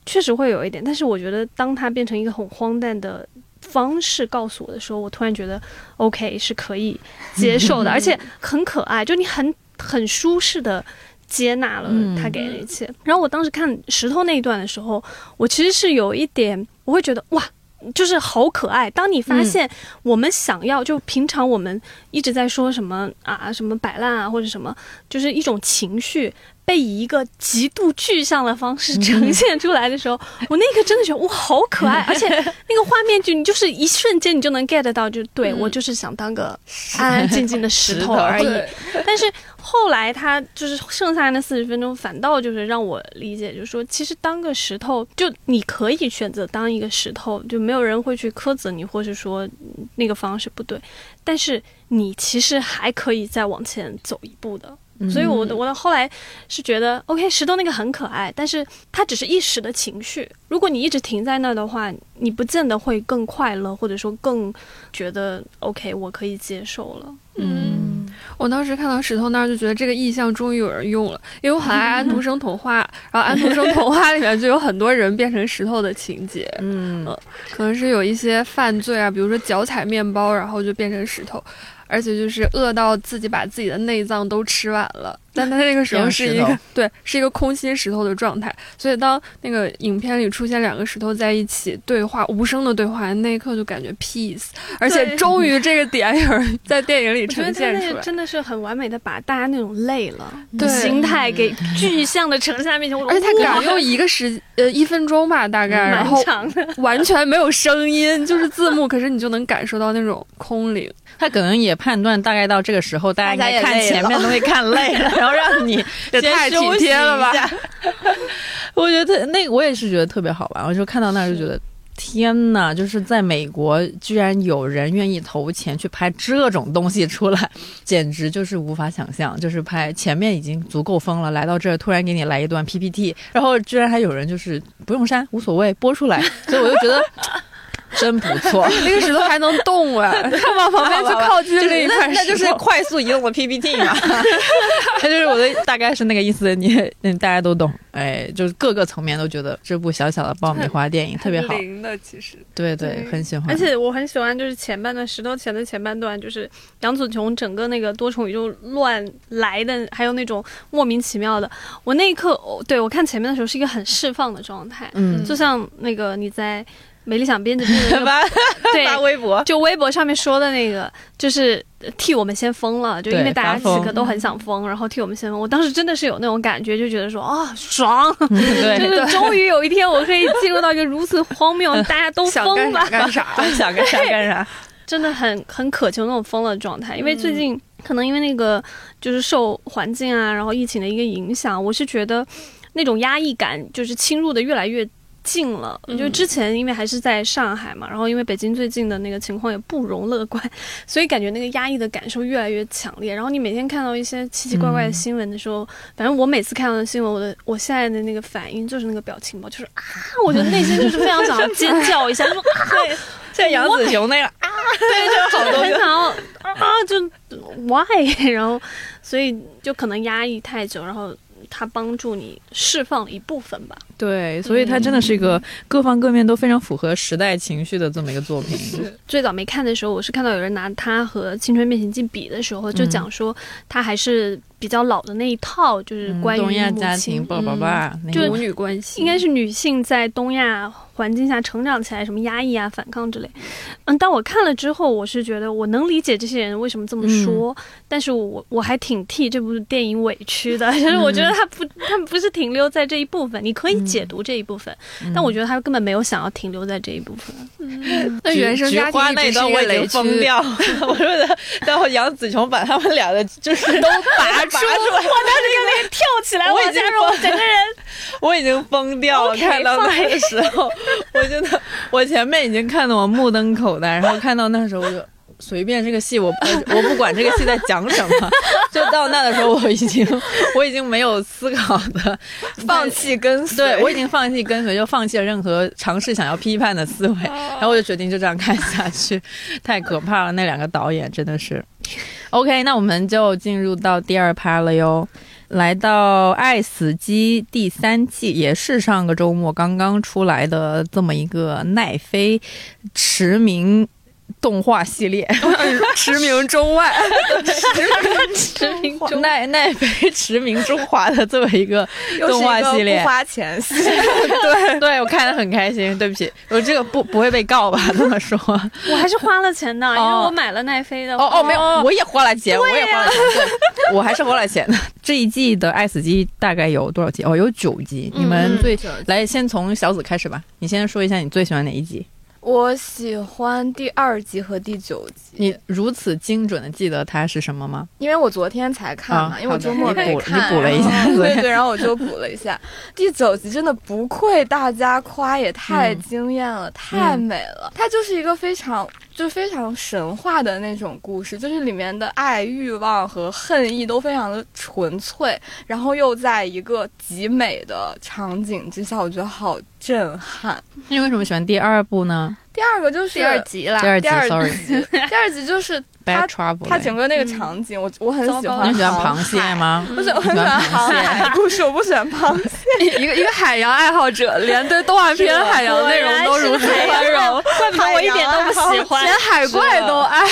确实会有一点。但是我觉得，当它变成一个很荒诞的方式告诉我的时候，我突然觉得 OK 是可以接受的，而且很可爱，就你很很舒适的。接纳了他给的一切，然后我当时看石头那一段的时候，我其实是有一点，我会觉得哇，就是好可爱。当你发现我们想要，就平常我们一直在说什么啊，什么摆烂啊，或者什么，就是一种情绪被以一个极度具象的方式呈现出来的时候，我那刻真的觉得哇，好可爱，而且那个画面就你就是一瞬间你就能 get 到，就对我就是想当个安安静静的石头而已。但是后来他就是剩下那四十分钟，反倒就是让我理解，就是说，其实当个石头，就你可以选择当一个石头，就没有人会去苛责你，或是说那个方式不对。但是你其实还可以再往前走一步的。所以我的我的后来是觉得，OK，石头那个很可爱，但是它只是一时的情绪。如果你一直停在那儿的话，你不见得会更快乐，或者说更觉得 OK，我可以接受了。嗯，我当时看到石头那儿就觉得这个意象终于有人用了，因为我很爱安徒生童话，然后安徒生童话里面就有很多人变成石头的情节，嗯，可能是有一些犯罪啊，比如说脚踩面包，然后就变成石头，而且就是饿到自己把自己的内脏都吃完了。但他那个时候是一个对，是一个空心石头的状态，所以当那个影片里出现两个石头在一起对话，无声的对话，那一刻就感觉 peace，而且终于这个点有人在电影里呈现出来。真的是很完美的把大家那种累了对的心态给具象的呈现在面前，而且他哇敢用一个时呃一分钟吧，大概，然后，完全没有声音，就是字幕，可是你就能感受到那种空灵。他可能也判断大概到这个时候，大家应该看前面的东西看累了，然后让你先休息贴了吧一下 我觉得那个我也是觉得特别好玩，我就看到那儿就觉得。天呐！就是在美国，居然有人愿意投钱去拍这种东西出来，简直就是无法想象。就是拍前面已经足够疯了，来到这儿突然给你来一段 PPT，然后居然还有人就是不用删，无所谓播出来，所以我就觉得真不错。那个石头还能动哎，他往旁边去 靠近就是那另一块那就是快速移动的 PPT 嘛，那就是我的大概是那个意思，你嗯大家都懂，哎，就是各个层面都觉得这部小小的爆米花电影特别好，灵的其实。对对，很喜欢，而且我很喜欢，就是前半段石头前的前半段，就是杨紫琼整个那个多重宇宙乱来的，还有那种莫名其妙的。我那一刻，哦对我看前面的时候是一个很释放的状态，嗯，就像那个你在美理想编辑部的那个 发对 发微博，就微博上面说的那个，就是呃替我们先疯了，就因为大家此刻都很想疯，然后替我们先疯。我当时真的是有那种感觉，就觉得说啊、爽，就 对，是终于有一天我可以进入到一个如此荒谬，大家都疯吧干啥，干啥。想干啥干啥，真的很很渴求那种疯了的状态。因为最近嗯可能因为那个就是受环境啊，然后疫情的一个影响，我是觉得那种压抑感就是侵入的越来越。近了，嗯。就之前因为还是在上海嘛，然后因为北京最近的那个情况也不容乐观，所以感觉那个压抑的感受越来越强烈。然后你每天看到一些奇奇怪怪的嗯。新闻的时候，反正我每次看到的新闻，我的我现在的那个反应就是那个表情包，就是啊，我觉得内心就是非常想要尖叫一下，就说啊，像杨紫琼那样啊，对，就好多个，很想要啊，就 why，然后所以就可能压抑太久，然后它帮助你释放一部分吧。对，所以它真的是一个各方各面都非常符合时代情绪的这么一个作品，最早没看的时候，我是看到有人拿它和《青春变形记》比的时候，就讲说它还是比较老的那一套，就是关于嗯东亚母亲家庭，爸爸爸，那就个母女关系。应该是女性在东亚环境下成长起来，什么压抑啊、反抗之类。嗯，但我看了之后，我是觉得我能理解这些人为什么这么说，但是我我还挺替这部电影委屈的，就是我觉得他不，他不是停留在这一部分，你可以解读这一部分，但我觉得他根本没有想要停留在这一部分。那原生家庭花那一段我已经。疯掉了，我说的，然后杨紫琼把他们俩的就是都拔出来，我当时就那跳起来，我已经往下说，我整个人 我已经疯掉了。看到那个时候，我真的，我前面已经看得我目瞪口呆，然后看到那时候我就。随便这个戏我我 我不管这个戏在讲什么，就到那的时候我已经我已经没有思考的放弃跟随。对我已经放弃跟随，就放弃了任何尝试想要批判的思维，然后我就决定就这样看下去，太可怕了。那两个导演真的是。OK，那我们就进入到第二趴了哟。来到《爱死机》第三季，也是上个周末刚刚出来的这么一个奈飞驰名动画系列，驰名中外，驰名中 奈奈飞驰名中华的这么一个动画系列不花钱 戏，对，对我看的很开心。对不起，我这个不不会被告吧？这么说。我还是花了钱的，因为哦我买了奈飞的。哦哦，没有，我也花了钱，我也花了钱，对，我还是花了钱的。这一季的《爱死机》大概有多少集？哦，有九集。你们最来先从小紫开始吧，你先说一下你最喜欢哪一集？我喜欢第二集和第九集，你如此精准的记得它是什么吗？因为我昨天才看嘛，啊因为我周末补没看，你补了一下 对对对，然后我就补了一下。第九集真的不愧大家夸，也太嗯惊艳了，太美了。它就是一个非常就非常神话的那种故事，就是里面的爱、欲望和恨意都非常的纯粹，然后又在一个极美的场景之下，我觉得好震撼。你为什么喜欢第二部呢？第二个就是第二集啦第，二集第二，sorry，集，第二集就是 bad trouble，它整个那个场景，我我很喜欢。你喜欢螃蟹吗？不是，我很喜欢螃蟹。不是，我不喜欢螃蟹。一个一个海洋爱好者，连对动画片海洋内容都如此宽容，怪不得我一点都不喜欢，连海怪都爱。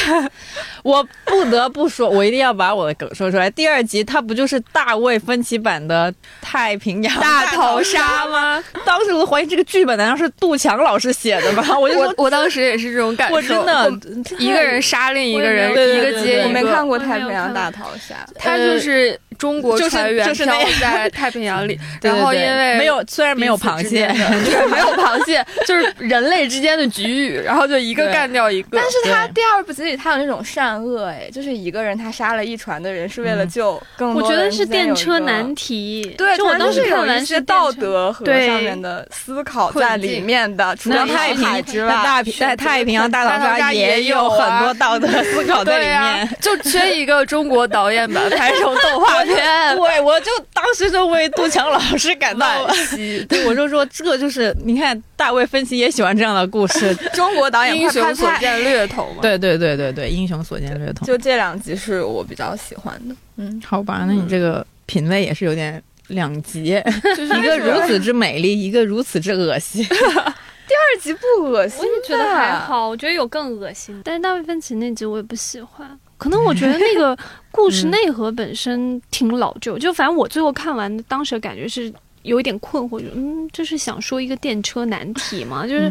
我不得不说，我一定要把我的梗说出来。第二集它不就是大卫芬奇版的太平洋大逃杀吗？当时我都怀疑这个剧本难道是杜强老师写的吗？我就说，我当时也是这种感受。我真的一个人杀另一个人，一个接一个。我没看过太平洋大逃杀，他就是中国船员漂在太平洋里，然后因为没有，虽然没有螃蟹，对，没有螃蟹，就是人类之间的局域，然后就一个干掉一个。但是他第二部集里他有那种善恶，哎，就是一个人他杀了一船的人是为了救更多。我觉得是电车难题，对，就我当时看完是道德和上面的思考在里面的。除了太平之外，大在太平洋大逃杀也有很多道德思考在 里面，就缺一个中国导演吧，拍成动画片。对，我就当时就为杜强老师感到惋惜。对，我就说这就是你看，大卫芬奇也喜欢这样的故事。中国导演英雄所见略同嘛。对对对对对，英雄所见略同。就这两集是我比较喜欢的。嗯，好吧，那你这个品味也是有点两极，就是 一个如此之美丽，一个如此之恶心。第二集不恶心，我也觉得还好，我觉得有更恶心。但是大卫芬奇那集我也不喜欢。可能我觉得那个 故事内核本身挺老旧，就反正我最后看完当时的感觉是有一点困惑，就嗯，这是想说一个电车难题嘛？就是，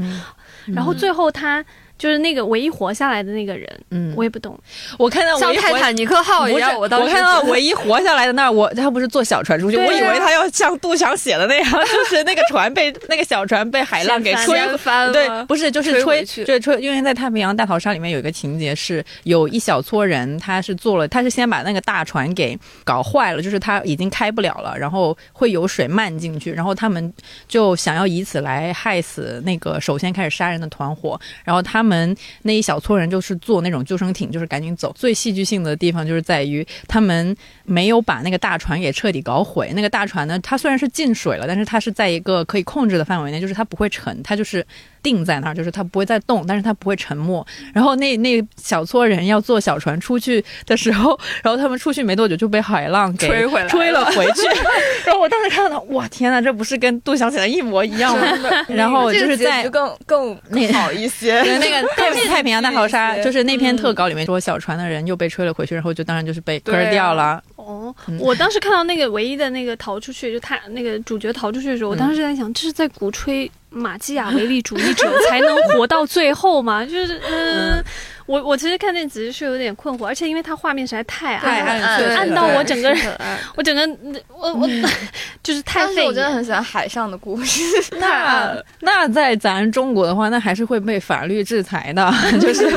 然后最后他。就是那个唯一活下来的那个人，嗯，我也不懂。我看到像泰坦尼克号一样，我当时看到唯一活下来的那儿，我他不是坐小船出去，我以为他要像杜强写的那样，就是那个船被那个小船被海浪给吹 翻了。对，不是，就是吹，对吹。因为在太平洋大逃杀里面有一个情节是，有一小撮人，他是做了，他是先把那个大船给搞坏了，就是他已经开不了了，然后会有水漫进去，然后他们就想要以此来害死那个首先开始杀人的团伙，然后他们。们那一小撮人就是坐那种救生艇，就是赶紧走。最戏剧性的地方就是在于他们没有把那个大船给彻底搞毁。那个大船呢，它虽然是进水了，但是它是在一个可以控制的范围内，就是它不会沉，它就是。定在那儿，就是它不会再动，但是它不会沉没。然后那那小撮人要坐小船出去的时候，然后他们出去没多久就被海浪给吹回来，吹了回去。然后我当时看到，哇，天呐，这不是跟杜小姐的一模一样吗？然后就是在就更更那好一些。那个 太太平洋大逃杀，就是那篇特稿里面说小船的人又被吹了回去，然后就当然就是被割掉了。哦，我当时看到那个唯一的那个逃出去，就他那个主角逃出去的时候，我当时在想，这是在鼓吹。马基雅维利主义者才能活到最后嘛？就是，嗯，我我其实看那集是有点困惑，而且因为它画面实在太暗，暗到 我整个人，我整个我我 就是太费。我真的很喜欢海上的故事。那那在咱中国的话，那还是会被法律制裁的，就是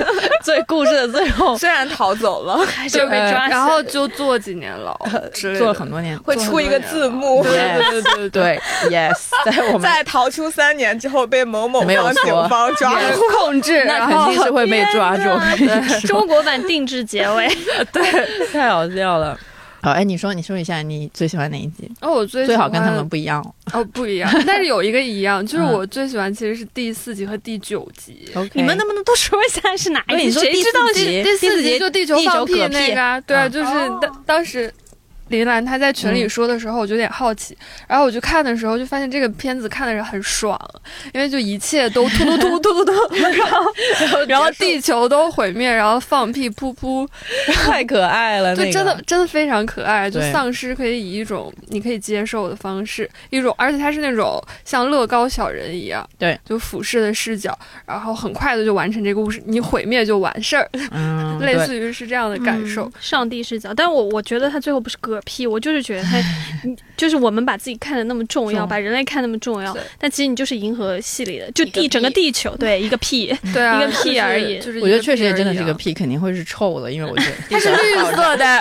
最故事的最后，虽然逃走了，还是被抓，然后就坐几年牢，坐了很多年，会出一个字幕。对对对对，yes，在我们在逃出三年。之后被某某方警方抓控制，那肯定是会被抓住。中国版定制结尾，对，太好笑了。好，哎，你说，你说一下你最喜欢哪一集？哦，我最最好跟他们不一样哦，不一样，但是有一个一样，就是我最喜欢其实是第四集和第九集。你们能不能都说一下是哪一集？谁知道第四集就地球放屁那个？对，就是当当时。林兰她在群里说的时候，我就有点好奇，然后我去看的时候，就发现这个片子看的人很爽，因为就一切都突突突 突突突，然后然后地球都毁灭，然后放屁噗噗，太可爱了，对，真的真的非常可爱，就丧尸可以以一种你可以接受的方式，一种而且它是那种像乐高小人一样，对，就俯视的视角，然后很快的就完成这个故事，你毁灭就完事儿，类似于是这样的感受，上帝视角，但我我觉得他最后不是割。屁！我就是觉得他，就是我们把自己看的那么重要，把人类看那么重要，但其实你就是银河系里的，就地整个地球，对一个屁，对一个屁而已。我觉得确实也真的是个屁，肯定会是臭的，因为我觉得 它是绿色的，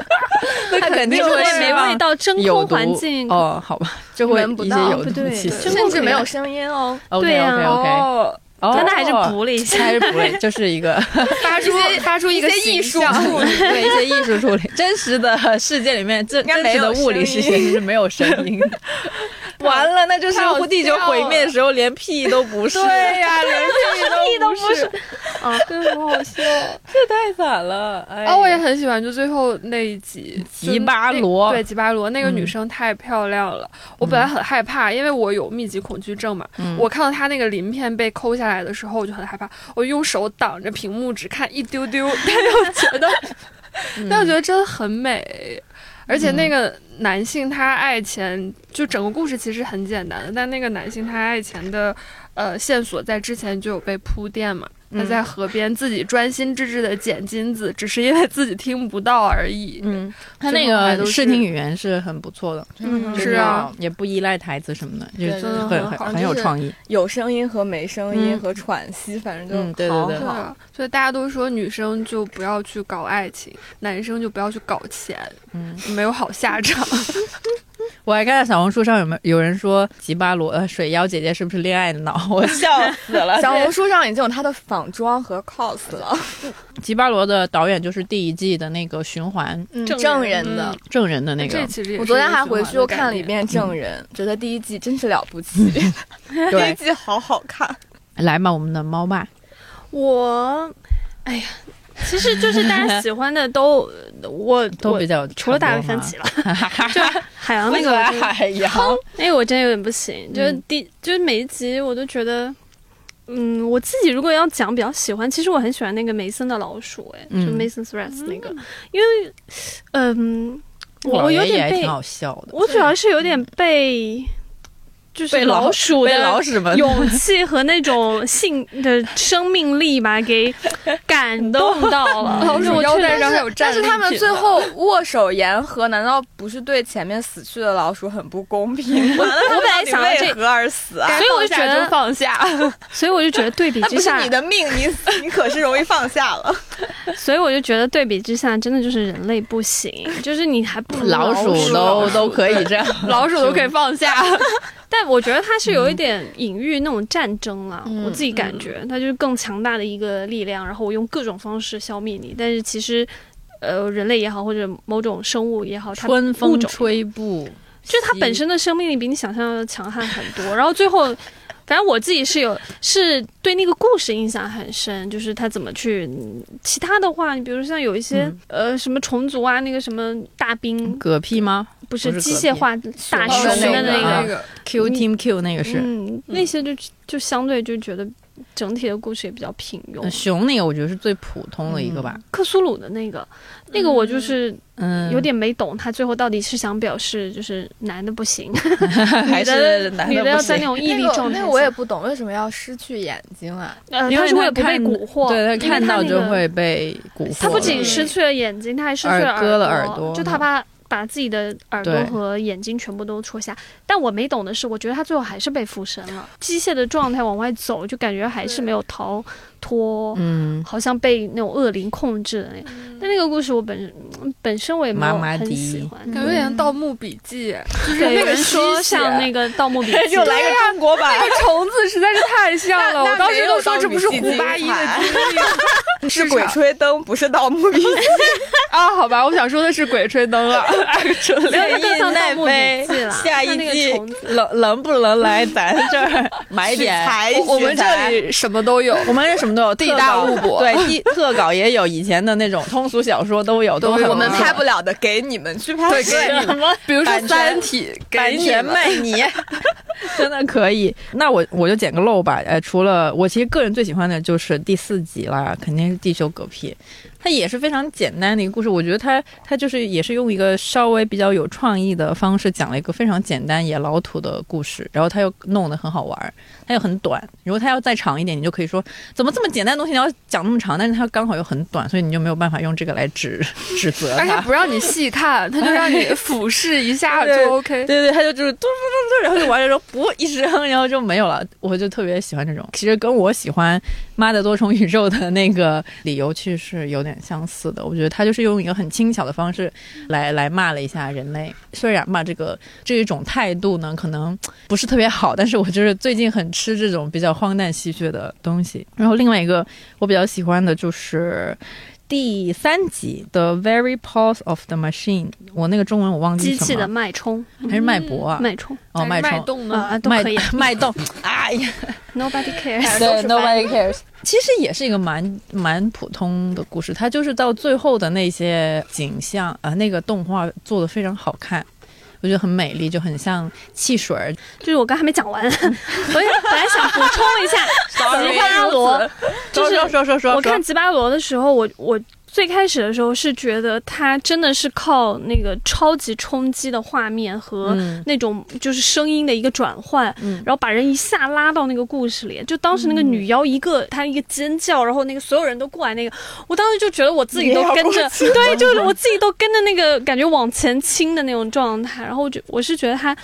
它肯定会没味道，真空环境哦，好吧，就会一些有毒气息，甚至没有声音哦。对呀，OK。但他还是补了一下，还是补了，就是一个发出 发出一个艺术处理，对一些艺术处理。真实的世界里面，这真实的物理世界是没有声音的。完了，那就是太好地球毁灭的时候连屁都不是，对呀，连屁都不是，啊，真的很好笑。这太惨了。哎呀。啊，我也很喜欢，就最后那一集吉巴罗。对吉巴罗那个嗯女生太漂亮了，我本来很害怕，因为我有密集恐惧症嘛，嗯。我看到她那个鳞片被抠下来的时候，我就很害怕，我用手挡着屏幕只看一丢丢，但又觉得，但我觉得真的很美。而且那个男性他爱钱，就整个故事其实很简单的，但那个男性他爱钱的，呃，线索在之前就有被铺垫嘛。他在河边自己专心致志的捡金子，只是因为自己听不到而已。嗯，他那个视听语言是很不错的，嗯是啊，也不依赖台词什么的，就是很很很有创意。有声音和没声音嗯和喘息，反正嗯就好对对对好。对啊，所以大家都说女生就不要去搞爱情，男生就不要去搞钱，嗯，没有好下场。我还看到小红书上有没有有人说吉巴罗呃水妖姐姐是不是恋爱脑？我笑死了。小红书上已经有她的仿妆和 cos 了，吉巴罗的导演就是第一季的那个循环。证人。证人的。证人的那个，这其实我昨天还回去又看了一遍《证人》，觉得第一季真是了不起，第一，季好好看。来吧，我们的猫爸，我，哎呀，其实就是大家喜欢的都，我我都比较除了大卫分芬奇了，就海洋那个海洋，那个我真有点不行，就是嗯。第就是每一集我都觉得。嗯，我自己如果要讲比较喜欢，其实我很喜欢那个梅森的老鼠，哎，就嗯 Mason Threats 那个，因为，嗯，我我有点被挺好笑的，我主要是有点被，就是被老鼠的老鼠们勇气和那种性的生命力吧给 感动到了。老鼠就我确实腰带上有战但是他们最后 握手言和，难道不是对前面死去的老鼠很不公平吗？我本来想为何而死啊？所以我就觉得放下，所以我就觉得对比之下不是你，的命，你你可是容易放下了。所以我就觉得对比之下，真的就是人类不行，就是你还不如老鼠鼠都都可以这样，老鼠都可以放下。但我觉得它是有一点隐喻那种战争啦，嗯我自己感觉它就是更强大的一个力量，然后我用各种方式消灭你。但是其实，呃，人类也好，或者某种生物也好，它春风吹不，就是它本身的生命力比你想象的强悍很多。然后最后，反正我自己是有是对那个故事印象很深，就是他怎么去。嗯其他的话，你比如像有一些、嗯呃什么虫族啊，那个什么大兵，嗝屁吗？不是机械化大熊熊的的那那个，那个 Q Team Q 那个是，嗯，那些就就相对就觉得整体的故事也比较平庸呃。熊那个我觉得是最普通的一个吧，克苏鲁的那个，那个我就是嗯，有点没懂，他最后到底是想表示就是男的不行，还女是的女男的不行。的要在那种毅力状态下。那个我也不懂，为什么要失去眼睛啊？呃，因为他是为了不被蛊惑，对他看到就会被蛊惑。他不仅失去了眼睛，他还失去了耳朵就他把把自己的耳朵和眼睛全部都戳瞎。但我没懂的是，我觉得他最后还是被附身了，机械的状态往外走，就感觉还是没有逃脱。嗯，好像被那种恶灵控制的那个，但那个故事我本本身我也没有很麻麻地喜欢。感觉有点《盗墓笔记》，就是对，有那个人说像那个《盗墓笔记》，就来个中国版，那个虫子实在是太像了，我当时都说这不是胡八一的精彩经历 是鬼吹灯，不是盗墓笔记。啊？好吧，我想说的是鬼吹灯了。没有更像《盗墓笔记》了。下一季个虫，能能不能来咱这儿买点？我们这里什么都有，我们这什么都有，地大物博 对，地特稿也有，以前的那种通俗小说都有，都我们拍不了的，给你们去拍。对给你什么比如说《三体》，版给你们权卖你，真的可以。那我我就捡个漏吧。呃，除了我其实个人最喜欢的就是第四集啦，肯定是地球嗝屁。它也是非常简单的一个故事，我觉得它它就是也是用一个稍微比较有创意的方式讲了一个非常简单也老土的故事，然后它又弄得很好玩儿，它又很短。如果它要再长一点，你就可以说怎么这么简单的东西你要讲那么长，但是它刚好又很短，所以你就没有办法用这个来指 指责它。而且不让你细看，它就让你俯视一下就 OK。对对，它就就是嘟嘟嘟嘟，然后就完了之后不一声，然后就没有了。我就特别喜欢这种，其实跟我喜欢《妈的多重宇宙》的那个理由其实是有点相似的。我觉得他就是用一个很轻巧的方式来来骂了一下人类。虽然吧，这个这一种态度呢，可能不是特别好，但是我就是最近很吃这种比较荒诞戏谑的东西。然后另外一个我比较喜欢的就是。第三集《The Very Pulse of the Machine》，我那个中文我忘记机器的脉冲，还是脉搏啊？脉冲。哦，脉脉冲。脉可以。脉动，哎呀，，Nobody cares。对，Nobody cares。其实也是一个蛮蛮普通的故事，它就是到最后的那些景象啊、呃那个动画做的非常好看，我觉得很美丽，就很像汽水儿。就是我刚还没讲完，我也本来想补充一下，吉巴罗，就是说说说说，我看吉巴罗的时候，我我最开始的时候是觉得他真的是靠那个超级冲击的画面和嗯那种就是声音的一个转换，嗯然后把人一下拉到那个故事里。就当时那个女妖一个她一个尖叫，然后那个所有人都过来，那个我当时就觉得我自己都跟着，对，就是我自己都跟着那个感觉往前倾的那种状态。然后我就我是觉得他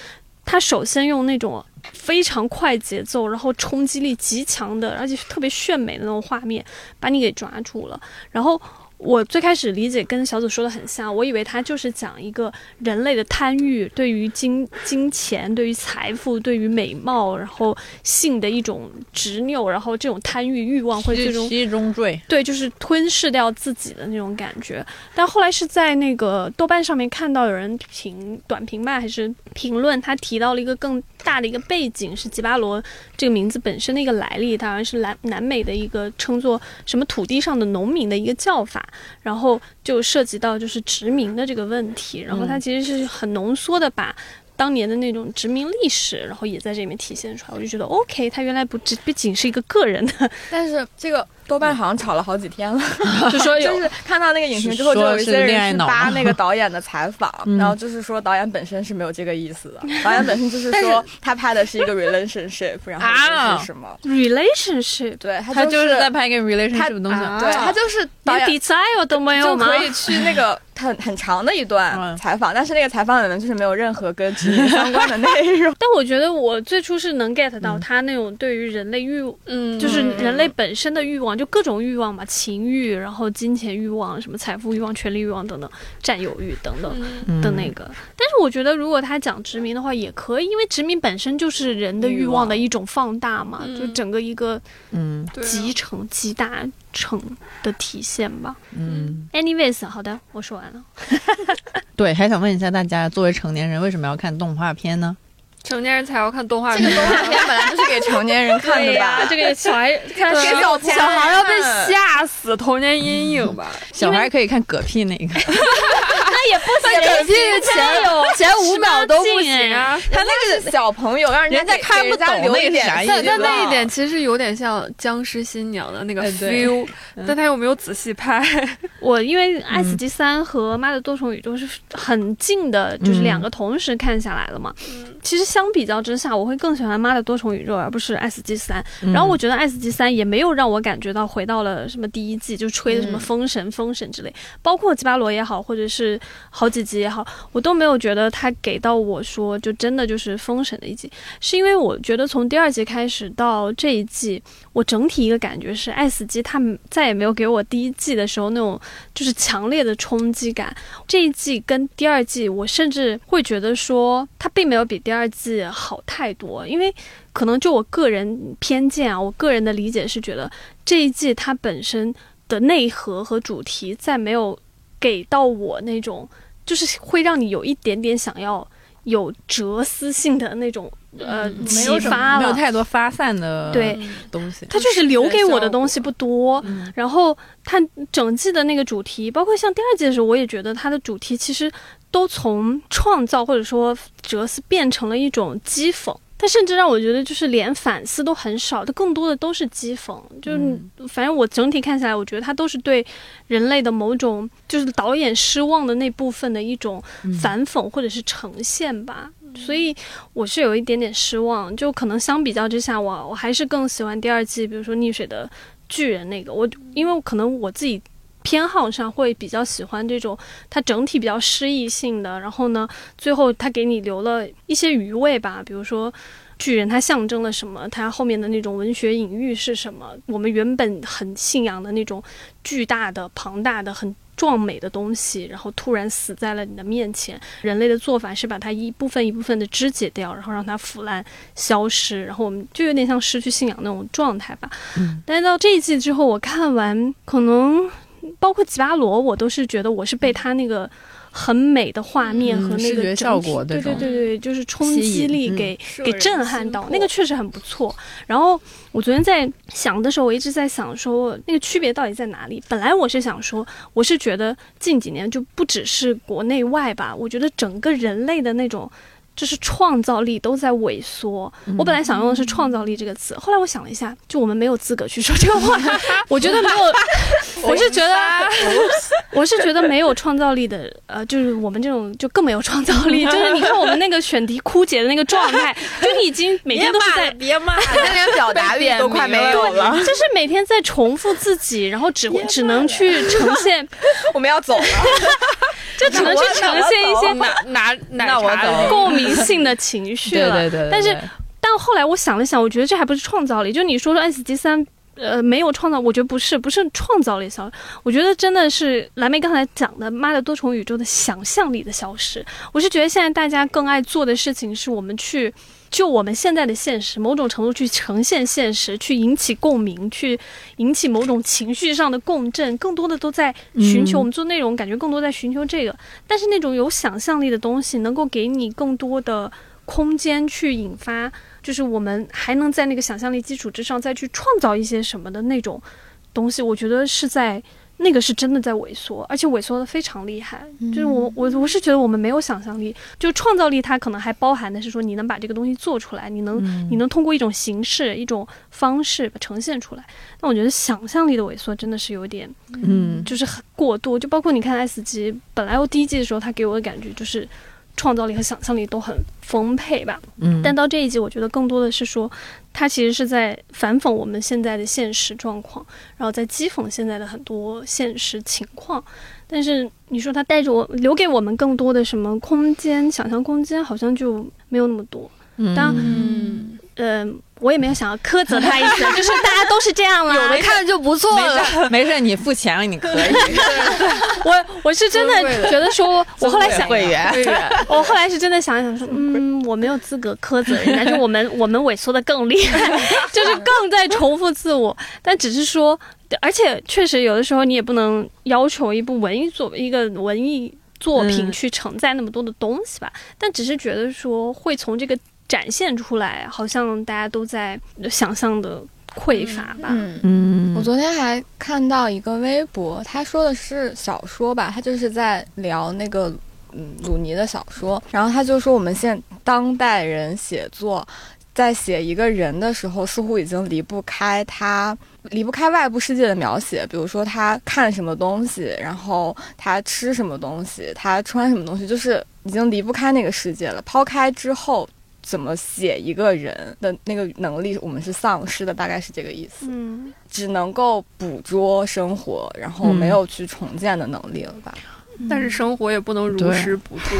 他首先用那种。非常快节奏，然后冲击力极强的，而且特别炫美的那种画面，把你给抓住了。然后我最开始理解跟小组说的很像，我以为他就是讲一个人类的贪欲，对于金金钱、对于财富、对于美貌，然后性的一种执拗，然后这种贪欲欲望会最终七中坠，对，就是吞噬掉自己的那种感觉。但后来是在那个豆瓣上面看到有人评短评吧，还是评论，他提到了一个更大的一个背景，是吉巴罗这个名字本身的一个来历，它好像是南南美的一个称作什么土地上的农民的一个叫法，然后就涉及到就是殖民的这个问题，然后它其实是很浓缩的把。当年的那种殖民历史，然后也在这里面体现出来，我就觉得 OK，它原来不只不仅是一个个人的，但是这个豆瓣好像吵了好几天了，就说有就是看到那个影评之后，就有一些人去扒那个导演的采访，嗯。然后就是说导演本身是没有这个意思的，导演本身就是说他拍的是一个 relationship，然后是什么，relationship。对他他就是是在拍一个 relationship 东西。啊对他就是导演连比赛我都没有吗？就可以去那个很很长的一段嗯。采访，但是那个采访里面就是没有任何跟殖民相关的内容。但我觉得我最初是能 get 到他那种对于人类欲，嗯，就是人类本身的欲望，就各种欲望嘛，情欲，然后金钱欲望，什么财富欲望、权力欲望等等，占有欲等等的那个。但是我觉得如果他讲殖民的话也可以，因为殖民本身就是人的欲望的一种放大嘛，嗯就整个一个嗯集成、集大成的体现吧。嗯，Anyways，好的，我说完了。对，还想问一下大家，作为成年人为什么要看动画片呢？成年人才要看动画这个片。动画片 本来就是给成年人看的吧？这个小孩看对十小孩要被吓死，童年阴影吧。小孩可以看嗝屁那个，那也不行，嗝屁前前五秒都不行啊！他那个是小朋友，让人人家给看不给人家懂那个留一点意思但但那一点。其实有点像僵尸新娘的那个 feel，但他又没有仔细拍。我因为《爱死机三》和《妈的多重宇宙》是很近的，就是两个同时看下来了嘛。其实相比较之下，我会更喜欢《妈的多重宇宙》，而不是《爱死机三》。嗯然后我觉得《爱死机三》也没有让我感觉到回到了什么第一季，就吹的什么封神、封神之类，包括吉巴罗也好，或者是好几集也好，我都没有觉得他给到我说就真的就是封神的一集，是因为我觉得从第二季开始到这一季，我整体一个感觉是，爱死机他再也没有给我第一季的时候那种就是强烈的冲击感。这一季跟第二季，我甚至会觉得说，它并没有比第二季好太多，因为可能就我个人偏见啊，我个人的理解是觉得这一季它本身的内核和主题再没有给到我那种，就是会让你有一点点想要有哲思性的那种呃没启有发了。没有太多发散的对东西。它就是留给我的东西不多，嗯然后它整季的那个主题，包括像第二季的时候，我也觉得它的主题其实都从创造或者说哲思变成了一种讥讽。它甚至让我觉得，就是连反思都很少，它更多的都是讥讽。就是、嗯反正我整体看下来，我觉得它都是对人类的某种，就是导演失望的那部分的一种嗯反讽或者是呈现吧。所以我是有一点点失望，就可能相比较之下，我我还是更喜欢第二季，比如说溺水的巨人那个，我因为可能我自己偏好上会比较喜欢这种它整体比较诗意性的，然后呢，最后它给你留了一些余味吧，比如说。巨人它象征了什么？它后面的那种文学隐喻是什么？我们原本很信仰的那种巨大的、庞大的、很壮美的东西，然后突然死在了你的面前。人类的做法是把它一部分一部分的肢解掉，然后让它腐烂、消失，然后我们就有点像失去信仰那种状态吧。嗯但到这一季之后，我看完可能包括吉巴罗，我都是觉得我是被他那个很美的画面和那视觉个整体效果对对对对，就是冲击力嗯给给震撼到，那个确实很不错。然后我昨天在想的时候，我一直在想说那个区别到底在哪里。本来我是想说，我是觉得近几年就不只是国内外吧，我觉得整个人类的那种。就是创造力都在萎缩。我本来想用的是“创造力”这个词，后来我想了一下，就我们没有资格去说这个话。我觉得没有，我是觉得，我是觉得没有创造力的，呃，就是我们这种就更没有创造力。就是你看我们那个选题枯竭的那个状态，就你已经每天都是在别骂，那连表达力都快没有了。就是每天在重复自己，然后只会只能去呈现，我们要走了，就只能去呈现一些拿拿奶那我茶懂共鸣性的情绪了。对对对，对但是但后来我想了想，我觉得这还不是创造力。就你说说 S G 三，呃，没有创造，我觉得不是，不是创造力消失。我觉得真的是蓝莓刚才讲的，妈的多重宇宙的想象力的消失。我是觉得现在大家更爱做的事情，是我们去就我们现在的现实，某种程度去呈现现实，去引起共鸣，去引起某种情绪上的共振，更多的都在寻求、嗯我们做内容，感觉更多在寻求这个。但是那种有想象力的东西，能够给你更多的空间去引发，就是我们还能在那个想象力基础之上再去创造一些什么的那种东西，我觉得是在。那个是真的在萎缩，而且萎缩的非常厉害。就是我我我是觉得我们没有想象力，就创造力，它可能还包含的是说你能把这个东西做出来，你能、你能通过一种形式、一种方式呈现出来。那我觉得想象力的萎缩真的是有点嗯，就是很过度，就包括你看 S 级，本来我第一季的时候，它给我的感觉就是创造力和想象力都很丰沛吧。嗯，但到这一集，我觉得更多的是说，他其实是在反讽我们现在的现实状况，然后在讥讽现在的很多现实情况。但是你说他带着我，留给我们更多的什么空间、想象空间，好像就没有那么多。嗯当嗯，嗯、我也没有想要苛责他意思，就是大家都是这样啦。有的看就不错没了。事没事，你付钱了，你可以。我我是真的觉得说，我后来想，会员，我后来是真的想想说，嗯，我没有资格苛责人家，就我们我们萎缩的更厉害，就是更在重复自我，但只是说，而且确实有的时候你也不能要求一部文艺作一个文艺作品嗯。去承载那么多的东西吧，但只是觉得说会从这个展现出来，好像大家都在想象的匮乏吧，嗯。嗯我昨天还看到一个微博，他说的是小说吧，他就是在聊那个嗯鲁尼的小说，然后他就说我们现当代人写作，在写一个人的时候，似乎已经离不开他离不开外部世界的描写，比如说他看什么东西，然后他吃什么东西，他穿什么东西，就是已经离不开那个世界了。抛开之后。怎么写一个人的那个能力，我们是丧失的，大概是这个意思。嗯。只能够捕捉生活，然后没有去重建的能力了吧？但是生活也不能如对实捕捉。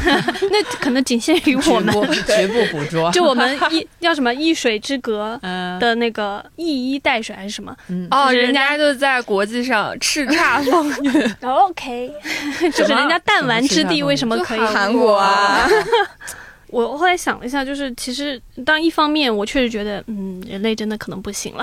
那可能仅限于我们，局部捕捉，就我们一 叫什么一水之隔嗯的那个一衣带水还是什么？嗯哦，人家就在国际上叱咤风云。OK，就是人家弹丸之地为什么可以？韩国啊，我后来想了一下，就是其实当一方面我确实觉得，嗯，人类真的可能不行了，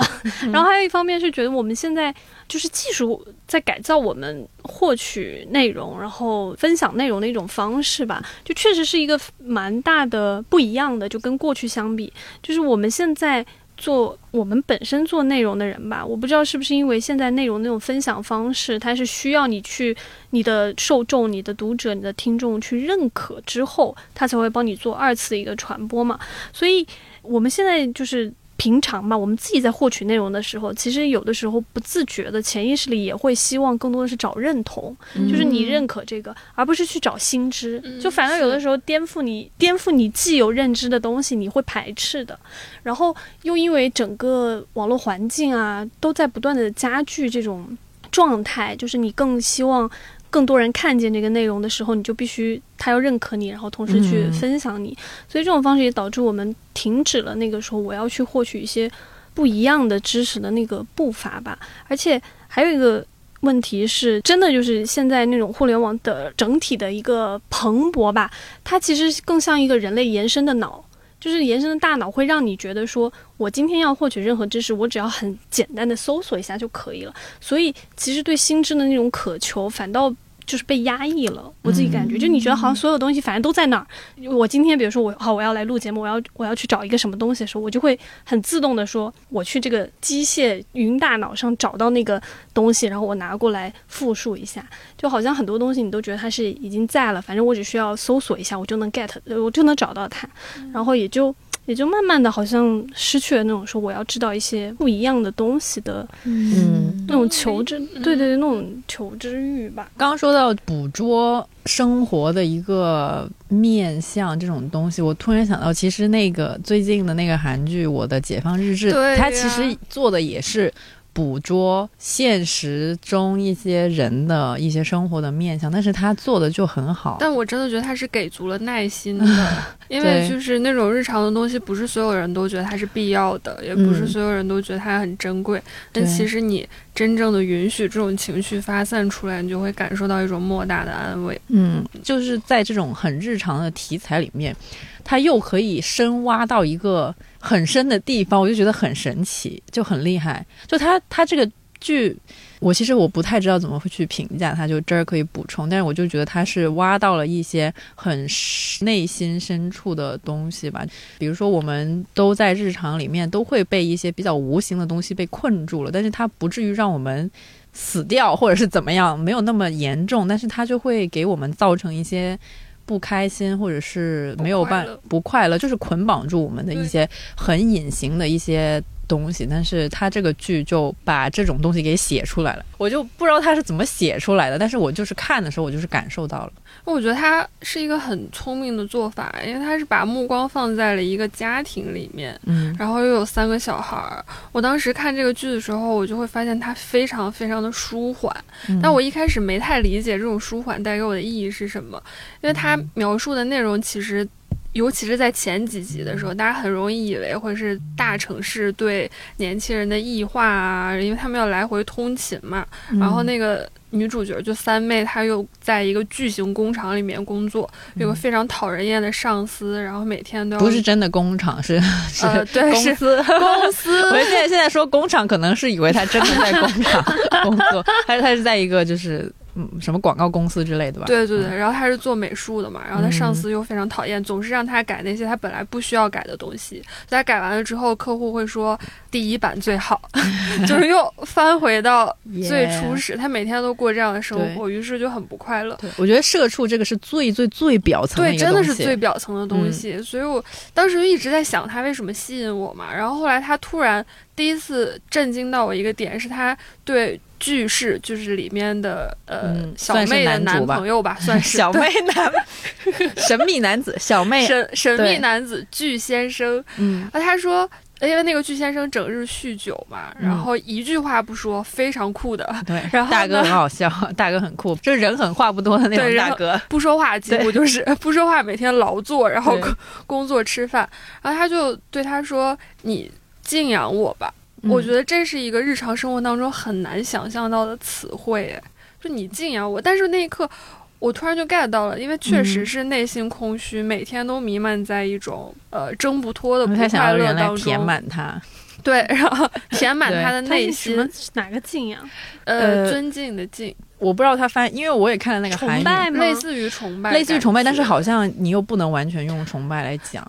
然后还有一方面是觉得我们现在就是技术在改造我们获取内容，然后分享内容的一种方式吧，就确实是一个蛮大的不一样的，就跟过去相比，就是我们现在。做我们本身做内容的人吧，我不知道是不是因为现在内容那种分享方式，它是需要你去你的受众、你的读者、你的听众去认可之后，他才会帮你做二次的一个传播嘛。所以我们现在就是平常嘛，我们自己在获取内容的时候，其实有的时候不自觉的潜意识里也会希望更多的是找认同，就是你认可这个，而不是去找新知。就反而有的时候颠覆你颠覆你既有认知的东西，你会排斥的。然后又因为整个网络环境啊，都在不断的加剧这种状态，就是你更希望更多人看见这个内容的时候，你就必须他要认可你，然后同时去嗯分享你。所以这种方式也导致我们停止了那个时候我要去获取一些不一样的知识的那个步伐吧。而且还有一个。问题是真的，就是现在那种互联网的整体的一个蓬勃吧，它其实更像一个人类延伸的脑，就是延伸的大脑会让你觉得说，我今天要获取任何知识，我只要很简单的搜索一下就可以了。所以其实对心智的那种渴求，反倒。就是被压抑了，我自己感觉，就你觉得好像所有东西反正都在那儿。我今天比如说我好我要来录节目，我要我要去找一个什么东西的时候，我就会很自动的说我去这个机械云大脑上找到那个东西，然后我拿过来复述一下，就好像很多东西你都觉得它是已经在了，反正我只需要搜索一下，我就能 get，我就能找到它，然后也就。也就慢慢的好像失去了那种说我要知道一些不一样的东西的，嗯，那种求知，对对对，那种求知欲吧。刚刚说到捕捉生活的一个面相这种东西，我突然想到，其实那个最近的那个韩剧《我的解放日志》，它其实做的也是。捕捉现实中一些人的一些生活的面相，但是他做的就很好。但我真的觉得他是给足了耐心的，因为就是那种日常的东西，不是所有人都觉得它是必要的，也不是所有人都觉得它很珍贵。但其实你真正的允许这种情绪发散出来，你就会感受到一种莫大的安慰。嗯，就是在这种很日常的题材里面。他又可以深挖到一个很深的地方，我就觉得很神奇，就很厉害。就它，它这个剧，我其实我不太知道怎么会去评价它，就这儿可以补充。但是我就觉得它是挖到了一些很内心深处的东西吧。比如说，我们都在日常里面都会被一些比较无形的东西被困住了，但是它不至于让我们死掉或者是怎么样，没有那么严重。但是它就会给我们造成一些。不开心，或者是没有办不快乐，就是捆绑住我们的一些很隐形的一些。东西，但是他这个剧就把这种东西给写出来了，我就不知道他是怎么写出来的，但是我就是看的时候，我就是感受到了。我觉得他是一个很聪明的做法，因为他是把目光放在了一个家庭里面，嗯，然后又有三个小孩儿。我当时看这个剧的时候，我就会发现它非常非常的舒缓，但我一开始没太理解这种舒缓带给我的意义是什么，因为他描述的内容其实。尤其是在前几集的时候，大家很容易以为会是大城市对年轻人的异化啊，因为他们要来回通勤嘛。然后那个女主角就三妹，她又在一个巨型工厂里面工作，有个非常讨人厌的上司，然后每天都要不是真的工厂，是是公司公司。我现在现在说工厂，可能是以为他真的在工厂工作，还是她是在一个就是。嗯，什么广告公司之类的吧？对对对，然后他是做美术的嘛，然后他上司又非常讨厌，总是让他改那些他本来不需要改的东西。他改完了之后，客户会说第一版最好，就是又翻回到最初始。他每天都过这样的生活，于是就很不快乐。我觉得社畜这个是最最最表层的对，真的是最表层的东西。所以我当时就一直在想他为什么吸引我嘛。然后后来他突然第一次震惊到我一个点，是他对。巨士就是里面的呃小妹的男朋友吧，算是。小妹男 神秘男子小妹。神神秘男子巨先生。嗯，啊，他说，因为那个巨先生整日酗酒嘛，然后一句话不说，非常酷的。对，然后大哥很好笑，大哥很酷，就是人狠话不多的那种大哥，不说话几乎就是不说话，每天劳作，然后工作吃饭。然后他就对他说：“你敬仰我吧。”我觉得这是一个日常生活当中很难想象到的词汇，就你敬仰我，但是那一刻我突然就 get 到了，因为确实是内心空虚，每天都弥漫在一种呃挣不脱的不快乐当中。填满它，对，然后 填满他的内心。哪个敬仰？呃，尊敬的敬。我不知道他翻，因为我也看了那个崇拜类似于崇拜，类似于崇拜，但是好像你又不能完全用崇拜来讲。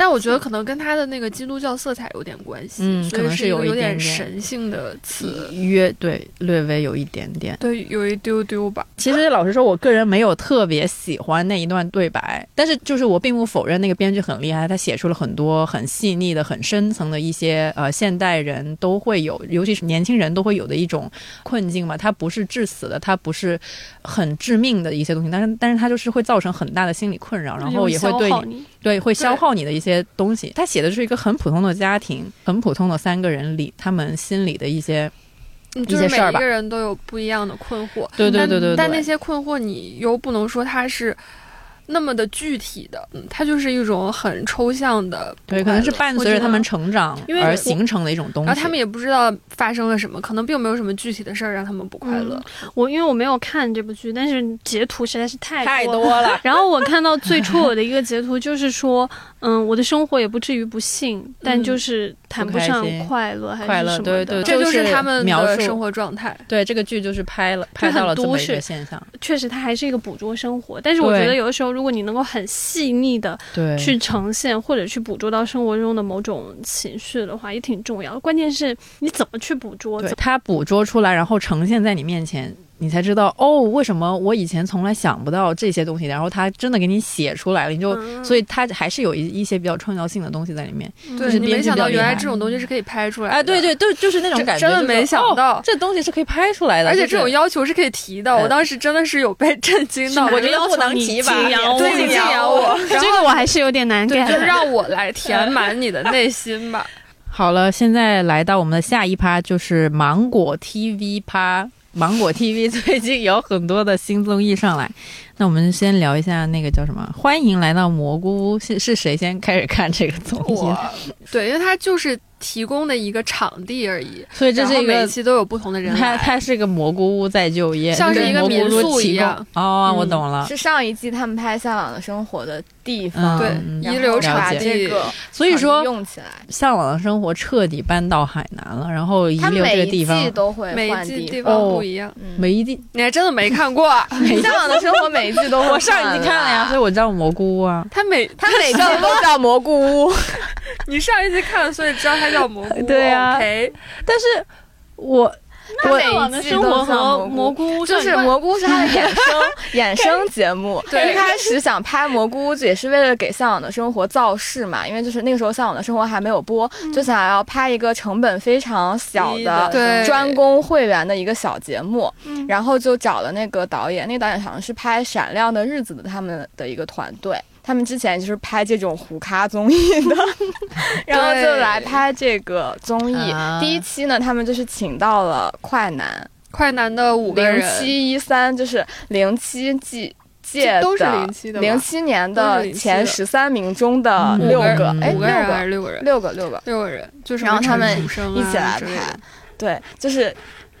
但我觉得可能跟他的那个基督教色彩有点关系，嗯，可能是有有点神性的词，约对略微有一点点，对，有一丢丢吧。其实老实说，我个人没有特别喜欢那一段对白，但是就是我并不否认那个编剧很厉害，他写出了很多很细腻的、很深层的一些呃现代人都会有，尤其是年轻人都会有的一种困境嘛。它不是致死的，它不是很致命的一些东西，但是但是它就是会造成很大的心理困扰，然后也会对你对会消耗你的一些。些东西，他写的是一个很普通的家庭，很普通的三个人里，他们心里的一些一些事儿吧。每个人都有不一样的困惑，对对对对。但那些困惑，你又不能说他是那么的具体的，嗯，它就是一种很抽象的对，可，能是伴随着他们成长因为而形成的一种东西。然后他们也不知道发生了什么，可能并没有什么具体的事儿让他们不快乐。我因为我没有看这部剧，但是截图实在是太太多了。多了，然后我看到最初我的一个截图，就是说，嗯，我的生活也不至于不幸，但就是谈不上快乐还是快乐什么的对对这就就是是他们的生活状态。对这个剧就是拍了拍很到了这么一个现象，确实它还是一个捕捉生活。但是我觉得有的时候，如果你能够很细腻的，去呈现或者去捕捉到生活中的某种情绪的话，也挺重要。关键是你怎么去捕捉，它捕捉出来，然后呈现在你面前，你才知道哦，为什么我以前从来想不到这些东西，然后他真的给你写出来了，你就，嗯所以他还是有一一些比较创造性的东西在里面。嗯对你没就是编剧想到原来这种东西是可以拍出来的。哎，对对对，就是那种感觉，真的没想到这东西是可以拍出来的，而且这种要求是可以提的，哎我当时真的是有被震惊到。我觉得不能提吧对你敬仰我，这个我还是有点难改，就的。让我来填满你的内心吧。好了，现在来到我们的下一趴，就是芒果 TV 趴。芒果 TV 最近有很多的新综艺上来，那我们先聊一下那个叫什么？欢迎来到蘑菇屋，是是谁先开始看这个综艺？对，因为它就是提供的一个场地而已，所以这是一个每一，期都有不同的人它来。它是个蘑菇屋在就业，像是一个民宿一样。哦，嗯我懂了。是上一季他们拍《向往的生活》的地方，对嗯一流然后把场这个所以说，用起来，向往的生活彻底搬到海南了，然后遗他留这每一季个地方，都会每一季地方哦不一样，嗯，每一季你还真的没看过？啊 向往的生活每一季都会 我上一季看了呀，所以以我知道蘑菇屋啊。他每他每季都叫蘑菇屋，你上一季看了，所以知道它叫蘑菇。对啊 OK，但是我他每向往的一季都生活叫和蘑菇。菇就是蘑蘑菇是他的衍生 衍生节目，对一开始想拍蘑菇屋也是为了给《向往的生活》造势嘛，因为就是那个时候《向往的生活》还没有播，就想要拍一个成本非常小的的对专攻会员的一个小节目，嗯然后就找了那个导演，那个导演好像是拍《闪亮的日子》的他们的一个团队。他们之前就是拍这种胡咖综艺的，然后就来拍这个综艺。啊。第一期呢，他们就是请到了快男，快男的五个人。零，七一三，就是零七季届的，都是07的零七年的前十三名中的嗯六个。个，哎，六五个人还，是六个人？六个，六个，六个人，就是然后他们一起来拍。对，就是。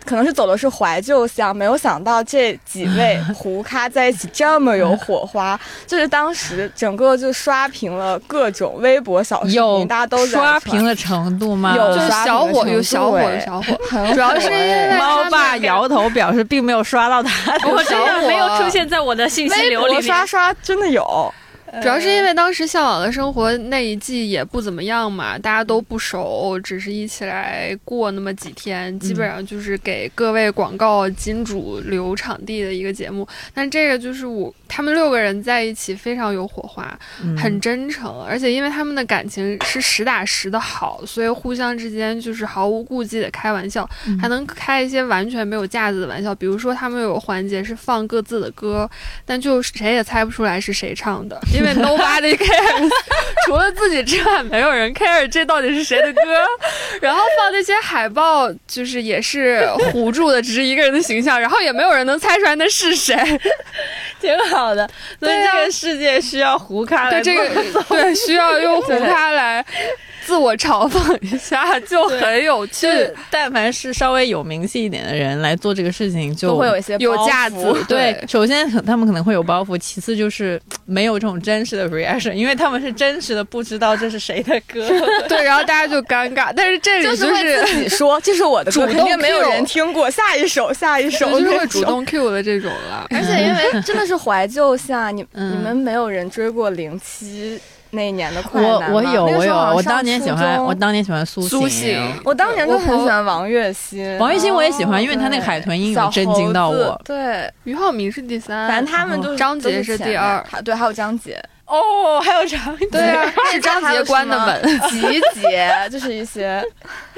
可能是走的是怀旧香，没有想到这几位 胡咖在一起这么有火花，就是当时整个就刷屏了各种微博小视有频，大家都在刷屏的程度吗？就是有刷小火，有小火，小火。主要是因为猫爸摇头表示并没有刷到他的。我真的没有出现在我的信息流里博刷。刷真的有，主要是因为当时《向往的生活》那一季也不怎么样嘛，大家都不熟，只是一起来过那么几天，基本上就是给各位广告金主留场地的一个节目。但这个就是我他们六个人在一起非常有火花，嗯很真诚，而且因为他们的感情是实打实的好，所以互相之间就是毫无顾忌的开玩笑，嗯还能开一些完全没有架子的玩笑。比如说，他们有个环节是放各自的歌，但就谁也猜不出来是谁唱的，因为 nobody cares，除了自己之外，没有人 care 这到底是谁的歌。然后放那些海报，就是也是糊住的，只是一个人的形象，然后也没有人能猜出来那是谁。挺好的，所以这个世界需要胡咖来对这个，对需要用胡 咖来自我嘲讽一下，就很有趣就。是但凡是稍微有名气一点的人来做这个事情，就会有一些有包袱架子对，首先他们可能会有包袱，其次就是没有这种真实的 reaction，因为他们是真实的不知道这是谁的歌。对，然后大家就尴尬。但是这里就是是自己说这是我的歌，主动肯定没有人听过，下一首下一首就是。会主动 Q 的这种了。而且因为真的是怀旧下，你嗯你们没有人追过零七那一年的快我男吗？我有我有那个时候好，像上我当年喜欢我当年喜欢苏苏醒。醒。我当年就很喜欢王栎鑫，王栎鑫我也喜欢，因为他那个海豚音小有震惊到我。对，俞浩明是第三，反正他们就是张杰是第二。对，还有张杰，哦，还有张杰，对啊，是张杰关的门。集结，就是一些。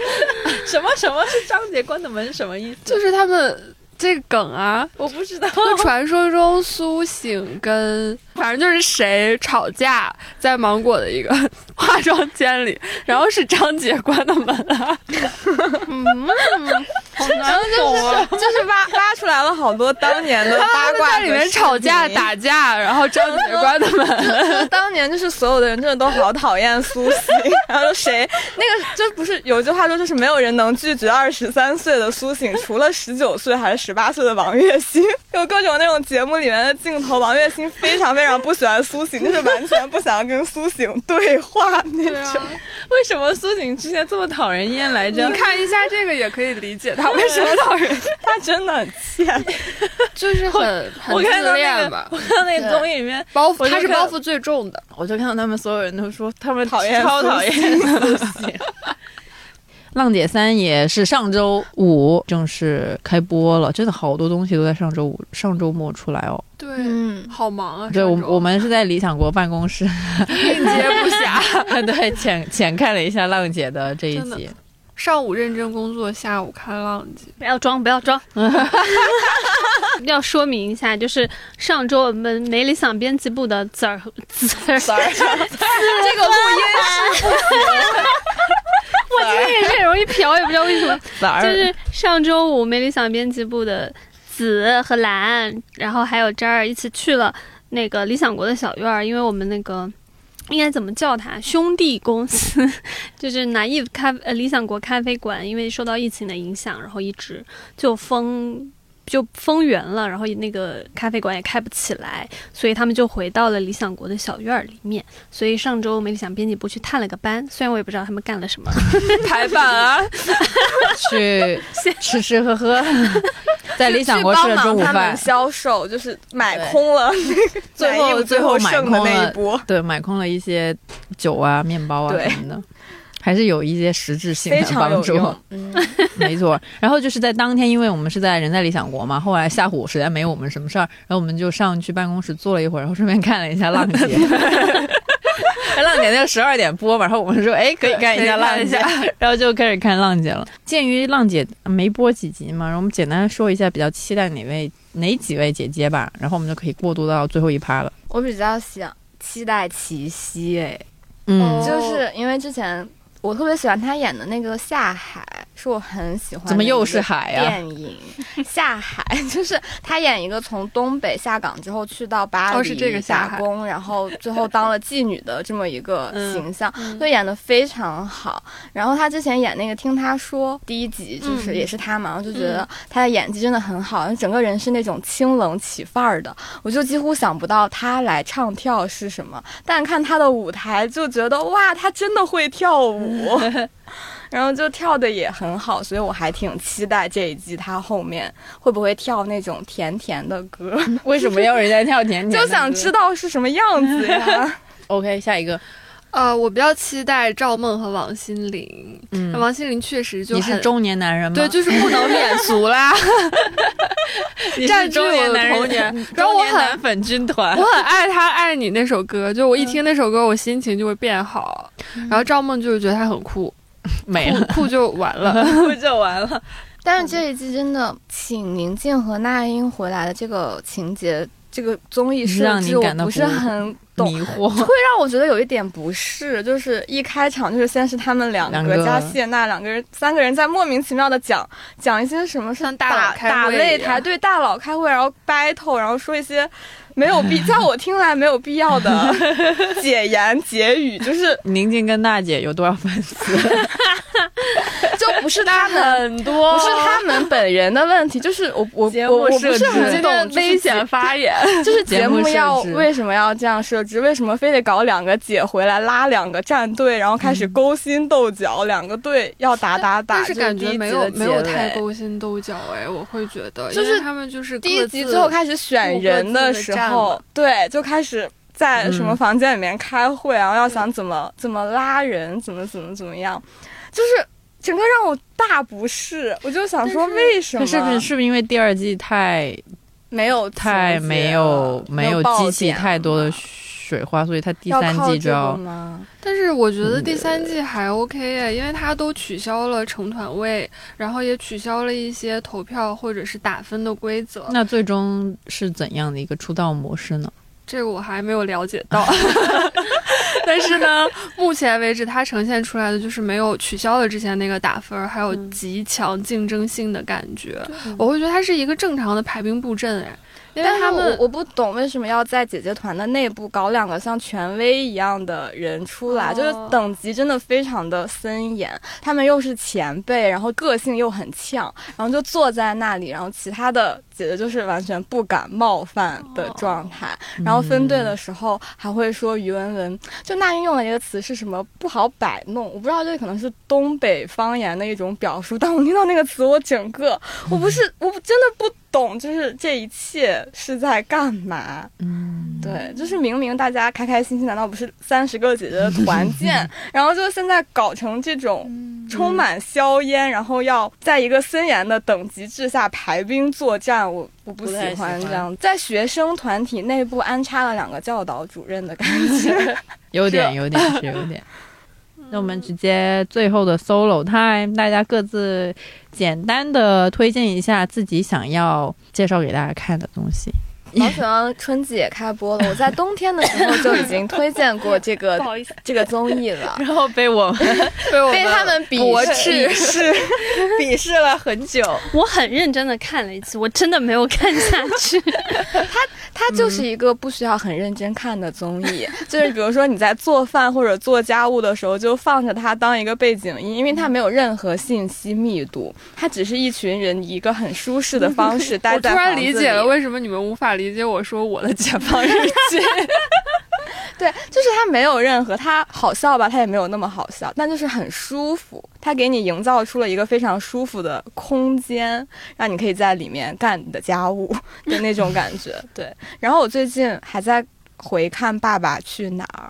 什么什么是张杰关的门？什么意思？就是他们这个梗啊，我不知道。传说中苏醒跟反正就是谁吵架，在芒果的一个化妆间里，然后是张杰关的门啊。嗯，好难懂啊！就是挖挖出来了好多当年的 八卦在里面吵架打架，然后张姐关的门。当年就是所有的人真的都好讨厌苏醒，然后谁那个就不是有句话说，就是没有人能拒绝二十三岁的苏醒，除了十九岁还是十八岁的王栎鑫。有各种那种节目里面的镜头，王栎鑫非常非常不喜欢苏醒，就是完全不想要跟苏醒对话那种。为什么苏醒之前这么讨人厌来着？你看一下这个也可以理解他为什么讨人厌，他真的很欠。就是很 很我看自到那个恋吧，，我看到那个综艺里面，包袱他是包袱最重的。我就看到他们所有人都说他们讨厌超讨厌苏醒。浪姐三也是上周五正式开播了，真的好多东西都在上周五、上周末出来哦。对，嗯，好忙啊！对，我我们是在理想国办公室，应接不暇。对浅浅看了一下浪姐的这一集。上午认真工作，下午看浪迹。不要装，不要装。要说明一下，就是上周我们没理想编辑部的子儿子儿，这个录音是我今天也是很容易瓢，也不知道为什么。就是上周五没理想编辑部的子和蓝，然后还有渣儿一起去了那个理想国的小院儿，因为我们那个应该怎么叫它兄弟公司，就是南艺咖呃理想国咖啡馆，因为受到疫情的影响，然后一直就封。就封园了，然后那个咖啡馆也开不起来，所以他们就回到了理想国的小院儿里面。所以上周没理想编辑部去探了个班，虽然我也不知道他们干了什么。排版啊，去吃吃喝喝，在理想国吃了中午饭。销售就是买空了最后最后买剩的空了那一波，对，买空了一些酒啊、面包啊什么的，还是有一些实质性的帮助。嗯，没错，然后就是在当天，因为我们是在人在理想国嘛，后来下午实在没有我们什么事儿，然后我们就上去办公室坐了一会儿，然后顺便看了一下浪姐。浪姐那个十二点播嘛，然后我们说，哎，可以看一下浪姐，然后就开始看浪姐了。鉴于浪姐没播几集嘛，然后我们简单说一下比较期待哪位哪几位姐姐吧，然后我们就可以过渡到最后一趴了。我比较想期待齐溪，哎，嗯，哦就是因为之前我特别喜欢他演的那个《下海》，是我很喜欢的怎么又是海呀、电影《下海》，就是他演一个从东北下岗之后去到巴黎打工，然后最后当了妓女的这么一个嗯形象，嗯就演的非常好。然后他之前演那个《听他说》第一集，就是嗯也是他嘛，我就觉得他的演技真的很好，整个人是那种清冷起范儿的，我就几乎想不到他来唱跳是什么，但看他的舞台就觉得哇，他真的会跳舞。然后就跳的也很好，所以我还挺期待这一季他后面会不会跳那种甜甜的歌，为什么要人家跳甜甜？就想知。道是什么样子呀。OK，下一个，呃，我比较期待赵梦和王心凌。嗯，王心凌确实就很你是中年男人吗？对，就是不能免俗啦。你占据是中年我的男人童年然中后我很年男粉军团我。很爱他《爱你》那首歌，就我一听那首歌，我心情就会变好。然后赵梦就是觉得他很酷，没了，酷 酷就完了。酷就完了？但是这一季真的请宁静和那英回来的这个情节，这个综艺设让你置，我感到不是很懂。迷惑。会让我觉得有一点不适，就是一开场就是先是他们两两个个加谢娜两个人，三个人在莫名其妙的讲讲一些什么像大佬打开打擂台，对大佬开会，然后 battle，然后说一些没有必在我听来没有必要的 解言解语，就是宁静跟娜姐有多少粉丝？就不是他们。很多不是他们本人的问题，就是我我我我不是很懂就是危险发言。就是节节目要为什么要这样设置？为什么非得搞两个姐回来拉两个战队，然后开始勾心斗角？两个队要打打打，但是感觉没有没有太。勾心斗角哎，我会觉得，就是因为他们就是第一集最后开始选人的时候嘛，对，就开始在什么嗯房间里面开会，然后要想怎么怎么拉人，怎么怎么怎么样，就是整个让我大不适。我就想说，为什么？可是不是是不是因为第二季太没有太没有没有激起太多的了水花，所以他第三季就要吗？但是我觉得嗯第三季还 OK 哎，因为他都取消了成团位，然后也取消了一些投票或者是打分的规则。那最终是怎样的一个出道模式呢？这个我还没有了解到。但是呢，目前为止它呈现出来的就是没有取消了之前那个打分，还有极强竞争性的感觉。我会觉得它是一个正常的排兵布阵哎。因为他们我不懂为什么要在姐姐团的内部搞两个像权威一样的人出来，就是等级真的非常的森严。他们又是前辈，然后个性又很呛，然后就坐在那里，然后其他的姐姐就是完全不敢冒犯的状态。然后分队的时候还会说于文文，就那英用了一个词是什么不好摆弄，我不知道这可能是东北方言的一种表述。但我听到那个词，我整个我不是我真的不。懂，就是这一切是在干嘛？嗯，对，就是明明大家开开心心，难道不是三十个姐姐的团建？然后就现在搞成这种充满硝烟，然后要在一个森严的等级制下排兵作战，我我不喜欢这样。在学生团体内部安插了两个教导主任的感觉，有点，有点，是有点。那我们直接最后的 solo time，大家各自简单的推荐一下自己想要介绍给大家看的东西。毛血旺春季也开播了，我在冬天的时候就已经推荐过这个 这个综艺了，然后被我们被他们鄙视视 鄙视了很久。我很认真的看了一次，我真的没有看下去。他它就是一个不需要很认真看的综艺，就是比如说你在做饭或者做家务的时候，就放着它当一个背景音，因为它没有任何信息密度，它只是一群人一个很舒适的方式待在我突然理解了为什么你们无法理解我说我的解放日记。对，就是它没有任何，它好笑吧？它也没有那么好笑，但就是很舒服。它给你营造出了一个非常舒服的空间，让你可以在里面干你的家务 的那种感觉。对。然后我最近还在回看《爸爸去哪儿》，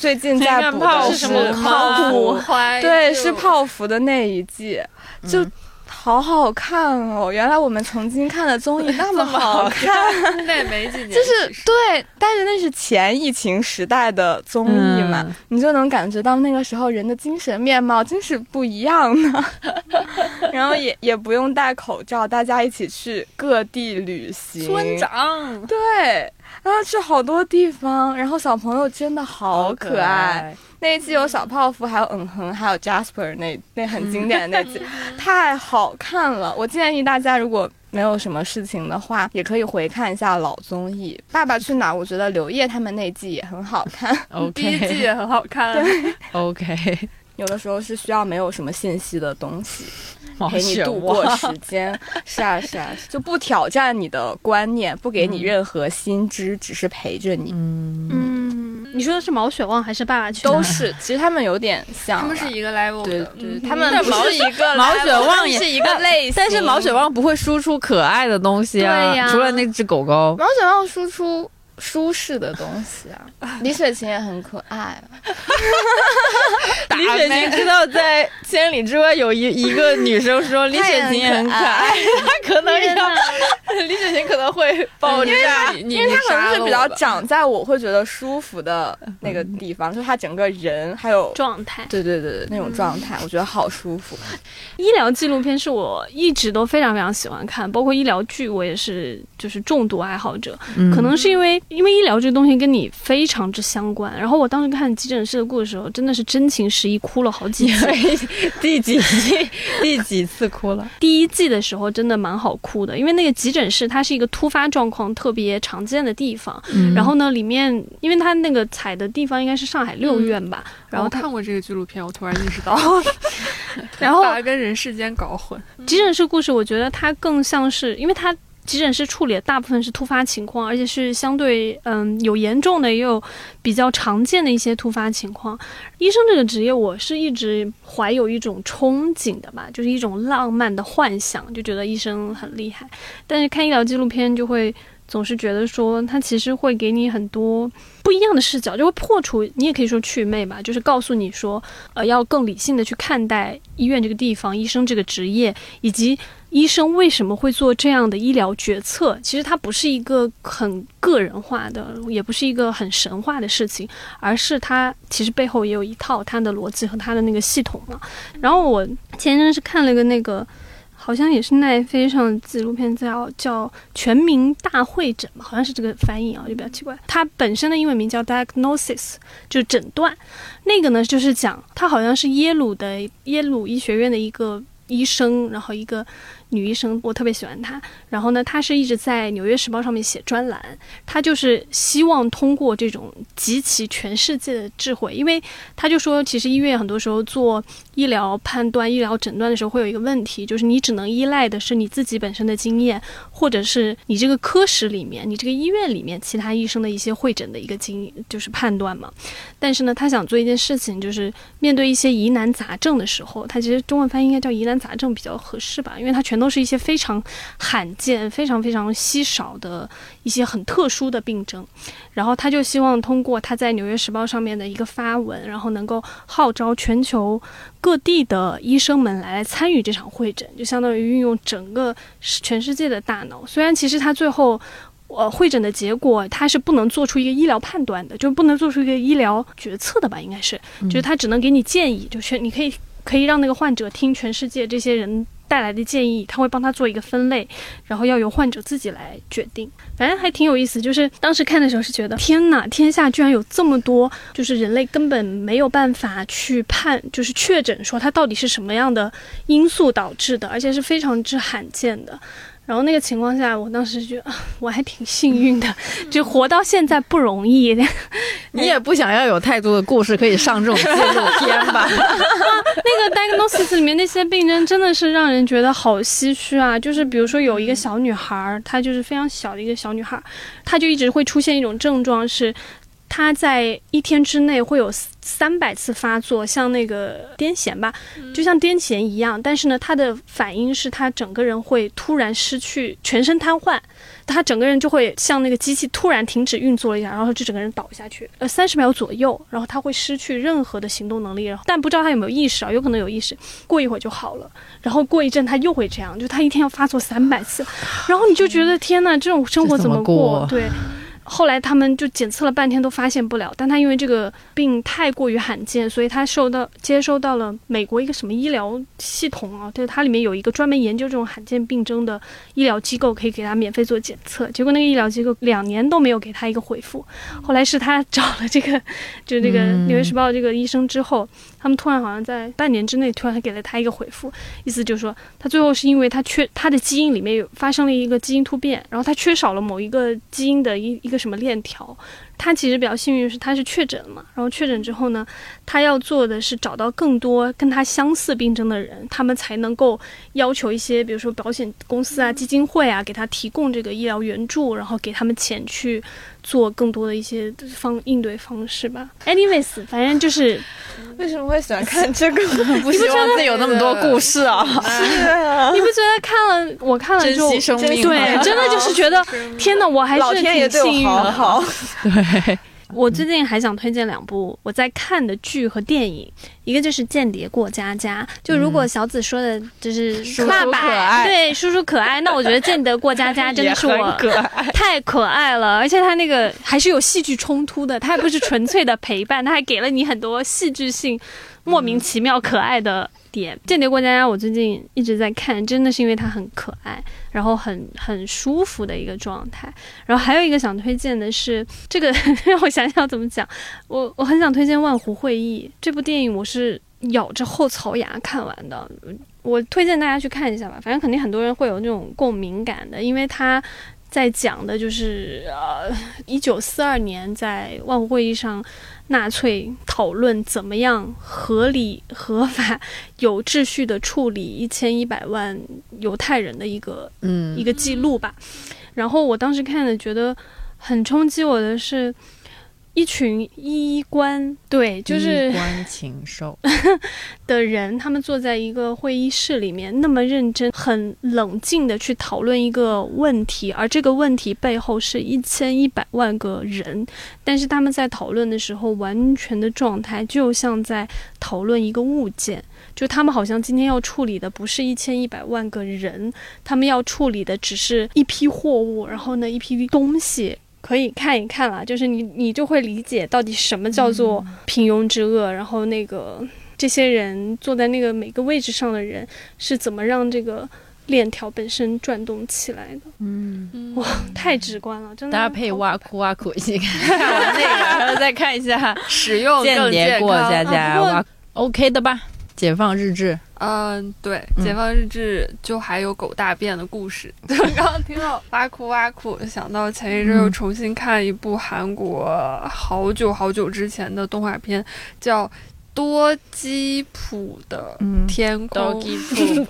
最近在补的是泡芙，对，是泡芙的那一季，就。好好看哦！原来我们曾经看的综艺那么 好看，那也没几年，就是对，但是那是前疫情时代的综艺嘛，你就能感觉到那个时候人的精神面貌真是不一样的。然后也也不用戴口罩，大家一起去各地旅行，村长。对，然后去好多地方，然后小朋友真的好可爱。那一季有小泡芙，还有嗯哼，还有 Jasper 那那很经典的那季，太好看了。我建议大家如果没有什么事情的话，也可以回看一下老综艺《爸爸去哪儿》。我觉得刘烨他们那季也很好看，第一季也很好看。对，OK。有的时候是需要没有什么信息的东西 陪你度过时 间，是啊是啊，就不挑战你的观念，不给你任何新知，只是陪着你。嗯，你说的是毛血旺还是爸爸去？都是，其实他们有点像，他们是一个 level 的。对对，他们不是一个 毛血旺也是一个类型，但是毛血旺不会输出可爱的东西啊，除了那只狗狗。毛血旺输出。舒适的东西啊，李雪琴也很可爱。李雪琴知道在千里之外有一一个女生说李雪琴也很可爱，她可能要李雪琴可能会爆炸，因为她可能是比较长在我会觉得舒服的那个地方，就是她整个人还有状态，对对对对，那种状态我觉得好舒服。医疗纪录片是我一直都非常非常喜欢看，包括医疗剧我也是就是重度爱好者，可能是因为。因为医疗这个东西跟你非常之相关，然后我当时看急诊室的故事的时候，真的是真情实意哭了好几次。第几季？第几次哭了？第一季的时候真的蛮好哭的，因为那个急诊室它是一个突发状况特别常见的地方。然后呢，里面因为它那个采的地方应该是上海六院吧。然后看过这个纪录片，我突然意识到，然后把它跟人世间搞混。急诊室故事，我觉得它更像是，因为它。急诊室处理的大部分是突发情况，而且是相对嗯有严重的，也有比较常见的一些突发情况。医生这个职业，我是一直怀有一种憧憬的吧，就是一种浪漫的幻想，就觉得医生很厉害。但是看医疗纪录片，就会总是觉得说，他其实会给你很多不一样的视角，就会破除你也可以说祛魅吧，就是告诉你说，呃，要更理性的去看待医院这个地方，医生这个职业，以及。医生为什么会做这样的医疗决策？其实它不是一个很个人化的，也不是一个很神话的事情，而是它其实背后也有一套它的逻辑和它的那个系统嘛。然后我前阵是看了一个那个。好像也是奈飞上的纪录片，叫叫《全民大会诊》吧，好像是这个翻译啊，就比较奇怪。它本身的英文名叫 Diagnosis，就是诊断。那个呢，就是讲他好像是耶鲁的耶鲁医学院的一个医生，然后一个。女医生，我特别喜欢她。然后呢，她是一直在《纽约时报》上面写专栏。她就是希望通过这种集齐全世界的智慧，因为她就说，其实医院很多时候做医疗判断、医疗诊断的时候，会有一个问题，就是你只能依赖的是你自己本身的经验，或者是你这个科室里面、你这个医院里面其他医生的一些会诊的一个经，就是判断嘛。但是呢，他想做一件事情，就是面对一些疑难杂症的时候，他其实中文翻译应该叫疑难杂症比较合适吧，因为他全。都是一些非常罕见、非常非常稀少的一些很特殊的病症，然后他就希望通过他在《纽约时报》上面的一个发文，然后能够号召全球各地的医生们来参与这场会诊，就相当于运用整个全世界的大脑。虽然其实他最后呃会诊的结果，他是不能做出一个医疗判断的，就不能做出一个医疗决策的吧？应该是，就是他只能给你建议，就是你可以可以让那个患者听全世界这些人。带来的建议，他会帮他做一个分类，然后要由患者自己来决定。反正还挺有意思。就是当时看的时候是觉得，天哪，天下居然有这么多，就是人类根本没有办法去判，就是确诊说它到底是什么样的因素导致的，而且是非常之罕见的。然后那个情况下，我当时觉得我还挺幸运的，就活到现在不容易。你也不想要有太多的故事可以上这种纪录片吧？那个 diagnosis 里面那些病症真的是让人觉得好唏嘘啊！就是比如说有一个小女孩，她就是非常小的一个小女孩，她就一直会出现一种症状是。他在一天之内会有三百次发作，像那个癫痫吧，就像癫痫一样。但是呢，他的反应是他整个人会突然失去全身瘫痪，他整个人就会像那个机器突然停止运作了一样，然后就整个人倒下去，呃，三十秒左右，然后他会失去任何的行动能力，然后但不知道他有没有意识啊，有可能有意识，过一会儿就好了，然后过一阵他又会这样，就他一天要发作三百次，然后你就觉得天呐，这种生活怎么过？对。后来他们就检测了半天都发现不了，但他因为这个病太过于罕见，所以他受到接收到了美国一个什么医疗系统啊，就是它里面有一个专门研究这种罕见病症的医疗机构，可以给他免费做检测。结果那个医疗机构两年都没有给他一个回复。后来是他找了这个，就是这个《纽约时报》这个医生之后。他们突然好像在半年之内突然给了他一个回复，意思就是说他最后是因为他缺他的基因里面有发生了一个基因突变，然后他缺少了某一个基因的一一个什么链条。他其实比较幸运是他是确诊了嘛，然后确诊之后呢，他要做的是找到更多跟他相似病症的人，他们才能够要求一些比如说保险公司啊、基金会啊给他提供这个医疗援助，然后给他们钱去。做更多的一些方应对方式吧。Anyways，反正就是为什么会喜欢看这个？不希望自己有那么多故事啊！是啊，你不觉得看了我看了就珍惜生命？对，真的就是觉得 天哪，我还是挺幸运的。好，对。我最近还想推荐两部我在看的剧和电影，一个就是《间谍过家家》。就如果小紫说的就是爸爸对叔叔可爱，那我觉得《间谍过家家》真的是我太可爱了，而且他那个还是有戏剧冲突的，他还不是纯粹的陪伴，他还给了你很多戏剧性、莫名其妙可爱的。点《间谍过家家》，我最近一直在看，真的是因为它很可爱，然后很很舒服的一个状态。然后还有一个想推荐的是这个，让我想想怎么讲。我我很想推荐《万湖会议》这部电影，我是咬着后槽牙看完的。我推荐大家去看一下吧，反正肯定很多人会有那种共鸣感的，因为它在讲的就是呃，一九四二年在万湖会议上。纳粹讨论怎么样合理、合法、有秩序的处理一千一百万犹太人的一个嗯一个记录吧。然后我当时看了，觉得很冲击我的是。一群衣冠对，就是衣冠禽兽 的人，他们坐在一个会议室里面，那么认真、很冷静的去讨论一个问题，而这个问题背后是一千一百万个人，但是他们在讨论的时候，完全的状态就像在讨论一个物件，就他们好像今天要处理的不是一千一百万个人，他们要处理的只是一批货物，然后呢，一批东西。可以看一看了，就是你，你就会理解到底什么叫做平庸之恶，然后那个这些人坐在那个每个位置上的人是怎么让这个链条本身转动起来的，嗯，哇，太直观了，真的。搭配挖苦挖苦，一起看看完那个，然后再看一下使用间更健谍过家康。家啊挖，OK 的吧？解放日志，嗯，对，嗯。解放日志就还有狗大便的故事。就刚刚听到挖苦挖苦，想到前一阵又嗯重新看一部韩国好久好久之前的动画片，叫《多基普的嗯天空》。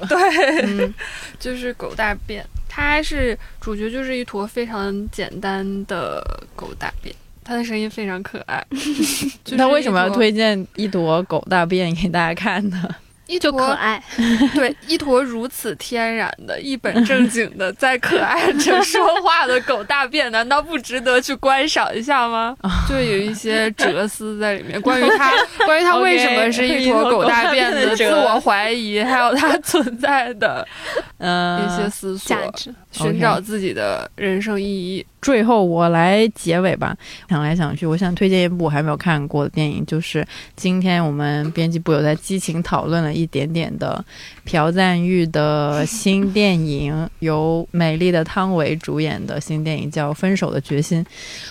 对，嗯。就是狗大便，它是主角就是一坨非常简单的狗大便，它的声音非常可爱。就是他为什么要推荐一坨狗大便给大家看呢？一坨可爱，对，一坨如此天然的、一本正经的在可爱着说话的狗大便，难道不值得去观赏一下吗？就有一些哲思在里面，关于它，关于它为什么是一坨狗大便的自我怀疑，还有它存在的嗯，一些思索价，值。寻找自己的人生意义。最后我来结尾吧，想来想去，我想推荐一部我还没有看过的电影，就是今天我们编辑部有在激情讨论了一点点的朴赞玉的新电影，由美丽的汤唯主演的新电影叫《分手的决心》，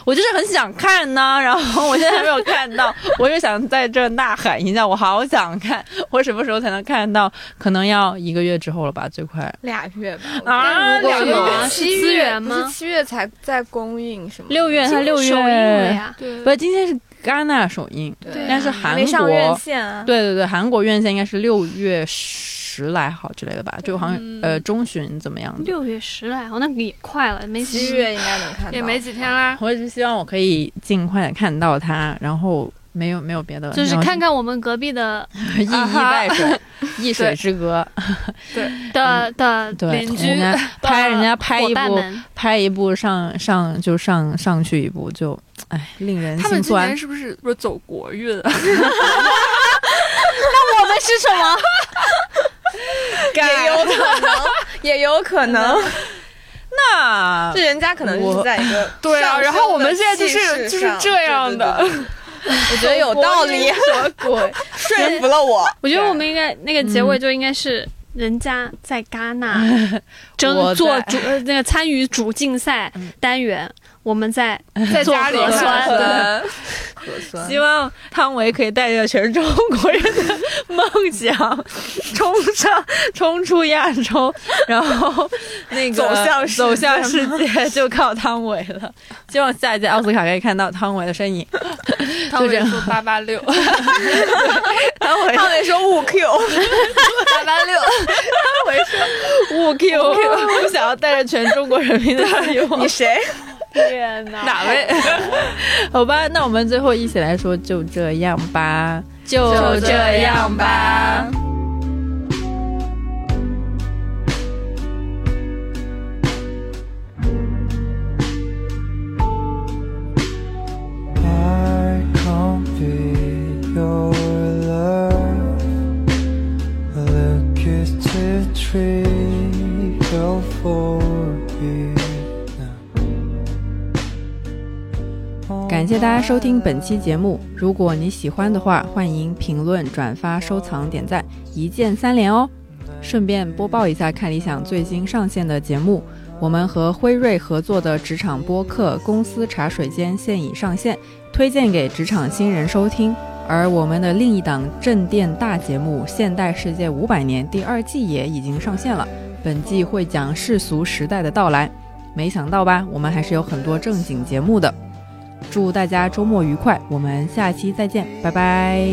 我就是很想看呢，然后我现在还没有看到，我就想在这呐喊一下，我好想看，我什么时候才能看到？可能要一个月之后了吧，最快。俩月吧。啊两个月七月资源吗是七月才在公映什么？六月，才六月首映了月，呀，对不是今天是戛纳首映，对但是韩没上院国，线啊。对对对，韩国院线应该是六月十来号之类的吧，就好像、嗯呃中旬怎么样的。六月十来号，那个也快了，没七月应该能看到。也没几天啦。我只是希望我可以尽快的看到它，然后没有没有别的，就是看看我们隔壁的 一衣带水，一水之隔，对 的的对，邻居人家拍人家拍一部，拍一部上上就上上去一部就哎令人心酸他们今年。是不是不是走国运 那？我们是什么？也有可能，也有可能，那这人家可能就是在一个 对啊，然后我们现在就是就是这样的。对对对 对我觉得有道理，什么鬼？说服了我。我觉得我们应该那个结尾就应该是人家在戛纳争做主呃那个参与主竞赛单元，我们在做 在家里核酸核酸，希望汤唯可以带着全中国人的梦想冲上冲出亚洲，然后那个 走向世界。走向世界就靠汤唯了。希望下一届奥斯卡可以看到汤唯的身影。汤唯说八八六，汤唯。汤唯说五 Q，八八六，汤唯说五 Q，我想要带着全中国人民的希望你。谁？天哪！哪位？好吧，那我们最后一起来说，就这样吧，就就这样吧。I can't be your love. Look is too trivial for 感谢大家收听本期节目。如果你喜欢的话，欢迎评论、转发、收藏、点赞，一键三连哦。顺便播报一下看理想最新上线的节目，我们和辉瑞合作的职场播客《公司茶水间》现已上线，推荐给职场新人收听。而我们的另一档镇店大节目《现代世界五百年》第二季也已经上线了，本季会讲世俗时代的到来。没想到吧，我们还是有很多正经节目的。祝大家周末愉快，我们下期再见，拜拜。